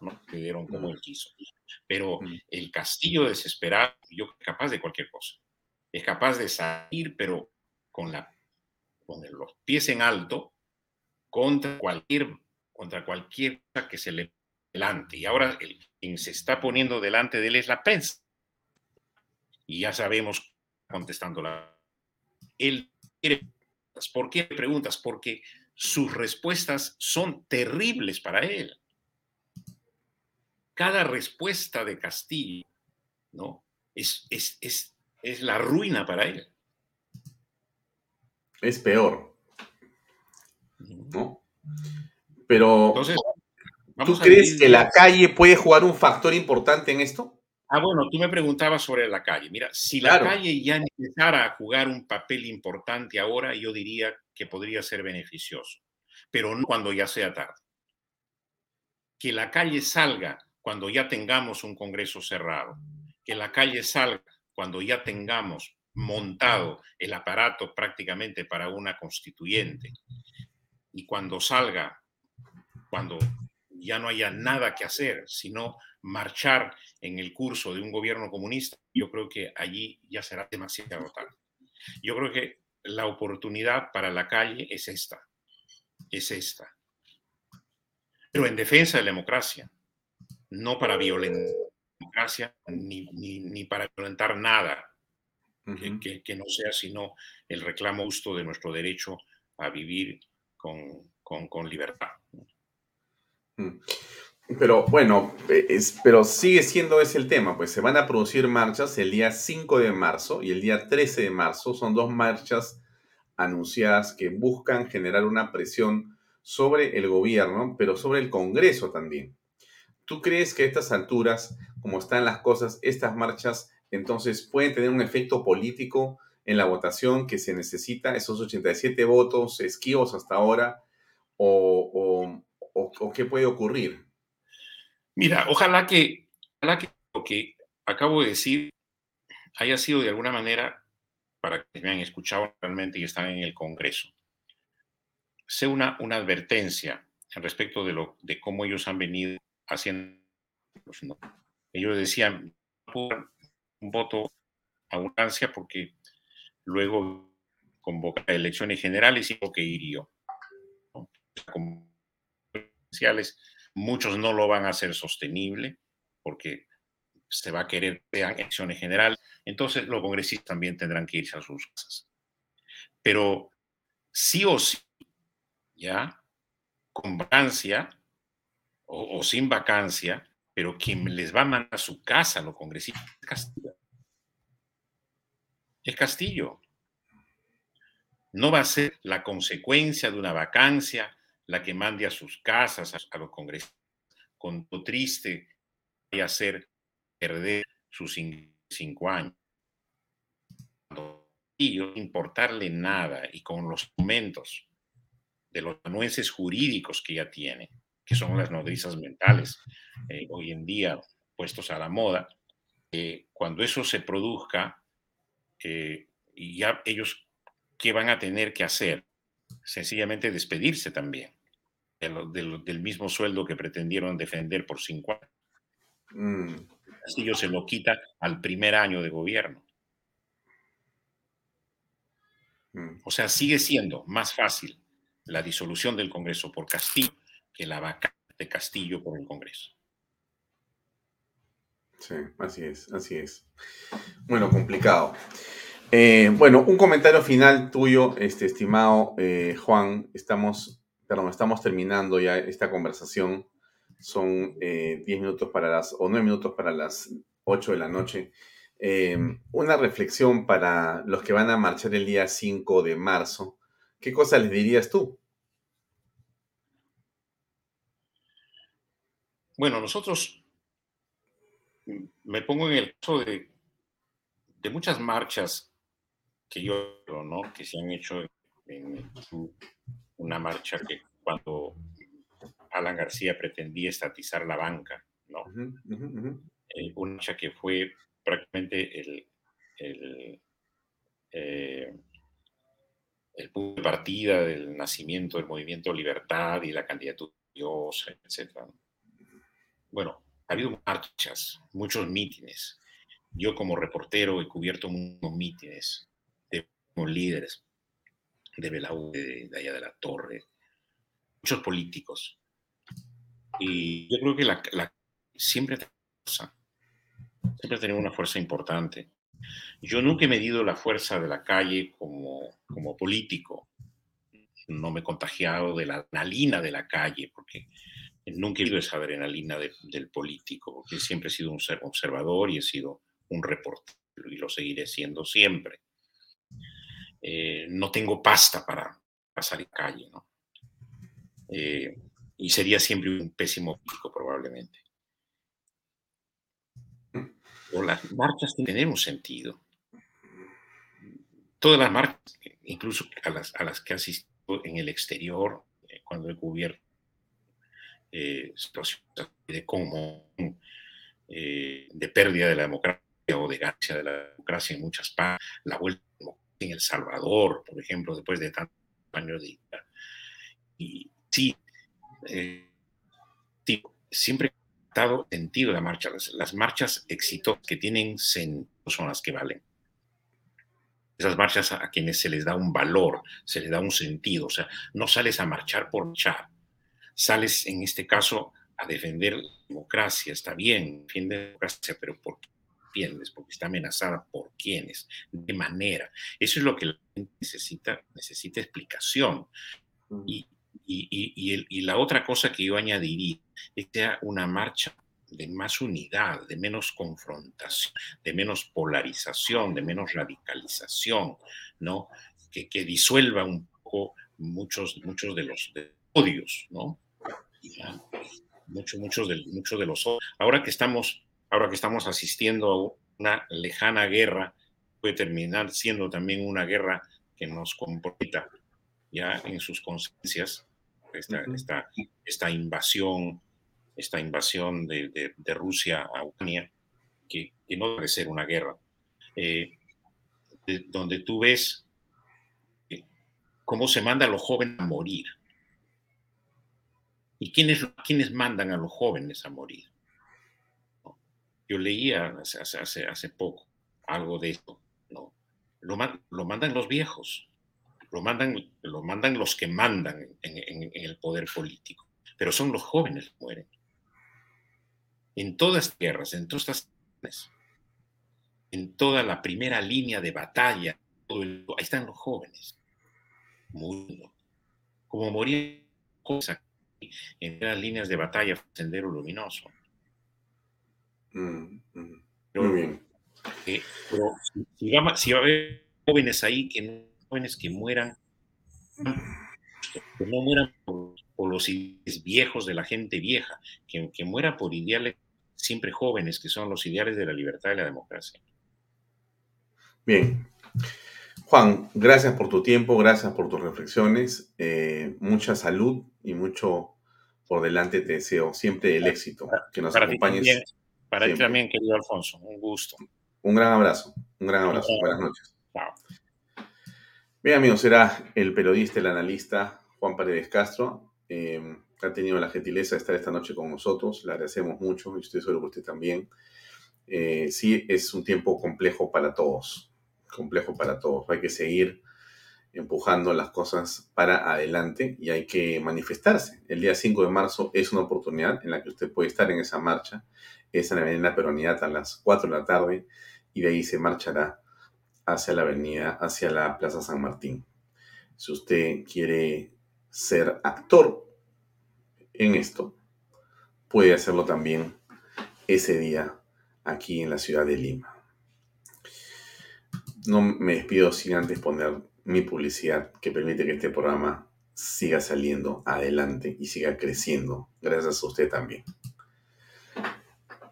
¿no? Se dieron como mm. él quiso. Pero mm. el castillo desesperado, yo capaz de cualquier cosa. Es capaz de salir, pero con, la, con los pies en alto contra cualquier, contra cualquier cosa que se le delante. Y ahora el, quien se está poniendo delante de él es la prensa. Y ya sabemos contestando la. Él quiere. ¿Por qué preguntas? Porque sus respuestas son terribles para él. Cada respuesta de Castillo, ¿no? Es, es, es, es la ruina para él es peor. ¿No? Pero, Entonces, ¿tú crees que la calle puede jugar un factor importante en esto? Ah, bueno, tú me preguntabas sobre la calle. Mira, si la calle ya empezara a jugar un papel importante ahora, yo diría que podría ser beneficioso, pero no cuando ya sea tarde. Que la calle salga cuando ya tengamos un Congreso cerrado, que la calle salga cuando ya tengamos montado el aparato prácticamente para una constituyente. Y cuando salga, cuando ya no haya nada que hacer, sino marchar en el curso de un gobierno comunista, yo creo que allí ya será demasiado tarde. Yo creo que la oportunidad para la calle es esta, es esta. Pero en defensa de la democracia, no para violentar la democracia ni, ni para violentar nada, que, no sea sino el reclamo justo de nuestro derecho a vivir con, libertad. Mm. Pero bueno, pero sigue siendo ese el tema, pues se van a producir marchas el día 5 de marzo y el día 13 de marzo, son dos marchas anunciadas que buscan generar una presión sobre el gobierno, pero sobre el Congreso también. ¿Tú crees que a estas alturas, como están las cosas, estas marchas entonces pueden tener un efecto político en la votación que se necesita, esos 87 votos esquivos hasta ahora, o, qué puede ocurrir. Mira, ojalá que, ojalá que lo que acabo de decir haya sido de alguna manera, para que me han escuchado realmente y están en el Congreso, sea una, una advertencia respecto de, lo, de cómo ellos han venido haciendo. Pues, ellos decían, un voto abundancia porque luego convoca elecciones generales y lo que Muchos no lo van a hacer sostenible porque se va a querer vean elecciones generales. Entonces los congresistas también tendrán que irse a sus casas. Pero sí o sí, ya, con vacancia o, o sin vacancia, pero quien les va a mandar a su casa los congresistas es Castillo. Es Castillo. No va a ser la consecuencia de una vacancia la que mande a sus casas a, los congresistas. Con lo triste y hacer perder sus cinco años. Y no importarle nada y con los momentos de los anuences jurídicos que ya tiene, que son las nodrizas mentales eh, hoy en día puestos a la moda, eh, cuando eso se produzca, eh, ya ellos, ¿qué van a tener que hacer? Sencillamente despedirse también del mismo sueldo que pretendieron defender por cinco años. Mm. Castillo se lo quita al primer año de gobierno. Mm. O sea, sigue siendo más fácil la disolución del Congreso por Castillo que la vaca de Castillo por el Congreso. Sí, así es, así es. Bueno, complicado. Eh, bueno, un comentario final tuyo, este, estimado eh, Juan. Estamos, perdón, estamos terminando ya esta conversación Son 10 eh, minutos para las, o 9 minutos para las 8 de la noche. Em, una reflexión para los que van a marchar el día 5 de marzo. ¿Qué cosa les dirías tú? Bueno, nosotros, me pongo en el caso de, de muchas marchas que yo, ¿no? Que se han hecho en una marcha que cuando Alan García pretendía estatizar la banca, ¿no? Eh, una marcha que fue prácticamente el, el, eh, el punto de partida del nacimiento del movimiento Libertad y la candidatura de Dios, etc. Bueno, ha habido marchas, muchos mítines. Yo como reportero he cubierto muchos mítines de líderes de Belau, de, allá de la Torre, muchos políticos. Y yo creo que la, la siempre siempre ha tenido una fuerza importante. Yo nunca he medido la fuerza de la calle como, como político. No me he contagiado de la adrenalina de la calle, porque nunca he vivido esa adrenalina del político, porque siempre he sido un ser observador y he sido un reportero y lo seguiré siendo siempre. Eh, no tengo pasta para, pasar en calle, ¿no? Eh, y sería siempre un pésimo político probablemente. O las marchas tienen un sentido. Todas las marchas, incluso a las, a las que asistido en el exterior, eh, cuando he cubierto situaciones de eh, de pérdida de la democracia o de ganancia de la democracia en muchas partes, la vuelta en El Salvador, por ejemplo, después de tantos años de... Y sí, eh, siempre dado sentido la marcha. Las, marchas exitosas que tienen sentido son las que valen. Esas marchas a, quienes se les da un valor, se les da un sentido. O sea, no sales a marchar por marchar. Sales, en este caso, a defender la democracia. Está bien, defiende la democracia, pero ¿por qué defiendes? Porque está amenazada por quiénes, de manera. Eso es lo que la gente necesita, necesita explicación. Y, y, la otra cosa que yo añadiría es que sea una marcha de más unidad, de menos confrontación, de menos polarización, de menos radicalización, ¿no? Que, disuelva un poco muchos, muchos de los odios, ¿no? Muchos, muchos de, muchos de los odios. Ahora que estamos, ahora que estamos asistiendo a una lejana guerra, puede terminar siendo también una guerra que nos comprometa ya en sus consecuencias, esta, esta, invasión, esta invasión de, Rusia a Ucrania, que, no debe ser una guerra, eh, donde tú ves cómo se manda a los jóvenes a morir. ¿Y quiénes, quiénes mandan a los jóvenes a morir? Yo leía hace, hace, poco algo de esto. ¿no? Lo, lo mandan los viejos lo mandan, lo mandan los que mandan en, el poder político, pero son los jóvenes que mueren. En todas las tierras, en todas estas en toda la primera línea de batalla, ahí están los jóvenes, muriendo. Como morían en las líneas de batalla, sendero luminoso. Mm, mm. Muy bien. Eh, pero si, va, si va a haber jóvenes ahí que no jóvenes que mueran, que no mueran por, los viejos de la gente vieja, que, que mueran por ideales siempre jóvenes, que son los ideales de la libertad y la democracia. Bien. Juan, gracias por tu tiempo, gracias por tus reflexiones, eh, mucha salud y mucho por delante te deseo siempre el éxito, que nos acompañes. Para ti también, querido Alfonso, un gusto. Un gran abrazo, un gran abrazo, buenas noches. Chao. Bien, amigos, será el periodista, el analista Juan Paredes Castro. Eh, ha tenido la gentileza de estar esta noche con nosotros. Le agradecemos mucho y estoy seguro que usted también. Eh, sí, es un tiempo complejo para todos. Complejo para todos. Hay que seguir empujando las cosas para adelante y hay que manifestarse. El día 5 de marzo es una oportunidad en la que usted puede estar en esa marcha. Es en la Peronidad a las 4 de la tarde y de ahí se marchará hacia la avenida, hacia la Plaza San Martín. Si usted quiere ser actor en esto, puede hacerlo también ese día aquí en la ciudad de Lima. No me despido sin antes poner mi publicidad que permite que este programa siga saliendo adelante y siga creciendo. Gracias a usted también.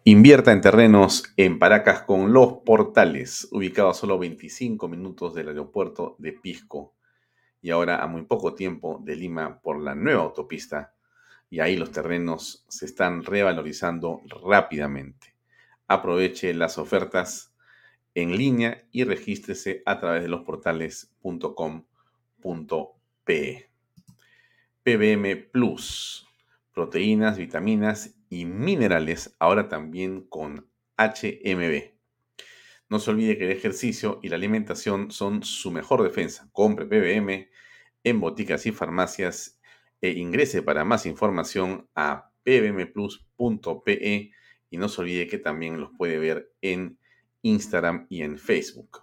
Invierta en terrenos en Paracas con Los Portales, ubicado a solo 25 minutos del aeropuerto de Pisco y ahora a muy poco tiempo de Lima por la nueva autopista. Y ahí los terrenos se están revalorizando rápidamente. Aproveche las ofertas en línea y regístrese a través de los portales.com.pe. PBM Plus, proteínas, vitaminas y minerales, ahora también con HMB. No se olvide que el ejercicio y la alimentación son su mejor defensa. Compre PBM en boticas y farmacias e ingrese para más información a pbmplus.pe y no se olvide que también los puede ver en Instagram y en Facebook.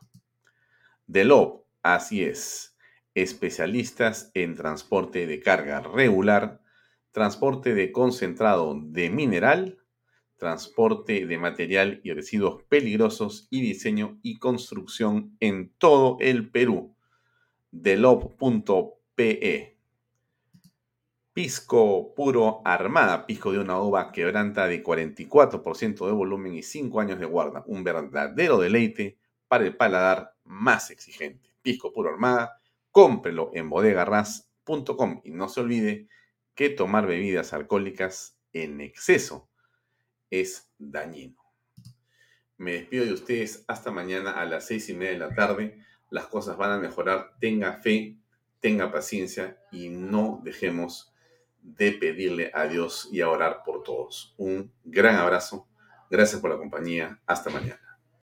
Lob, así es, especialistas en transporte de carga regular, transporte de concentrado de mineral, transporte de material y residuos peligrosos y diseño y construcción en todo el Perú. Delob.pe Pisco puro armada, pisco de una uva quebranta de 44% de volumen y 5 años de guarda. Un verdadero deleite para el paladar más exigente. Pisco puro armada, cómprelo en bodegarras.com y no se olvide que tomar bebidas alcohólicas en exceso es dañino. Me despido de ustedes hasta mañana a las seis y media de la tarde. Las cosas van a mejorar. Tenga fe, tenga paciencia y no dejemos de pedirle a Dios y a orar por todos. Un gran abrazo. Gracias por la compañía. Hasta mañana.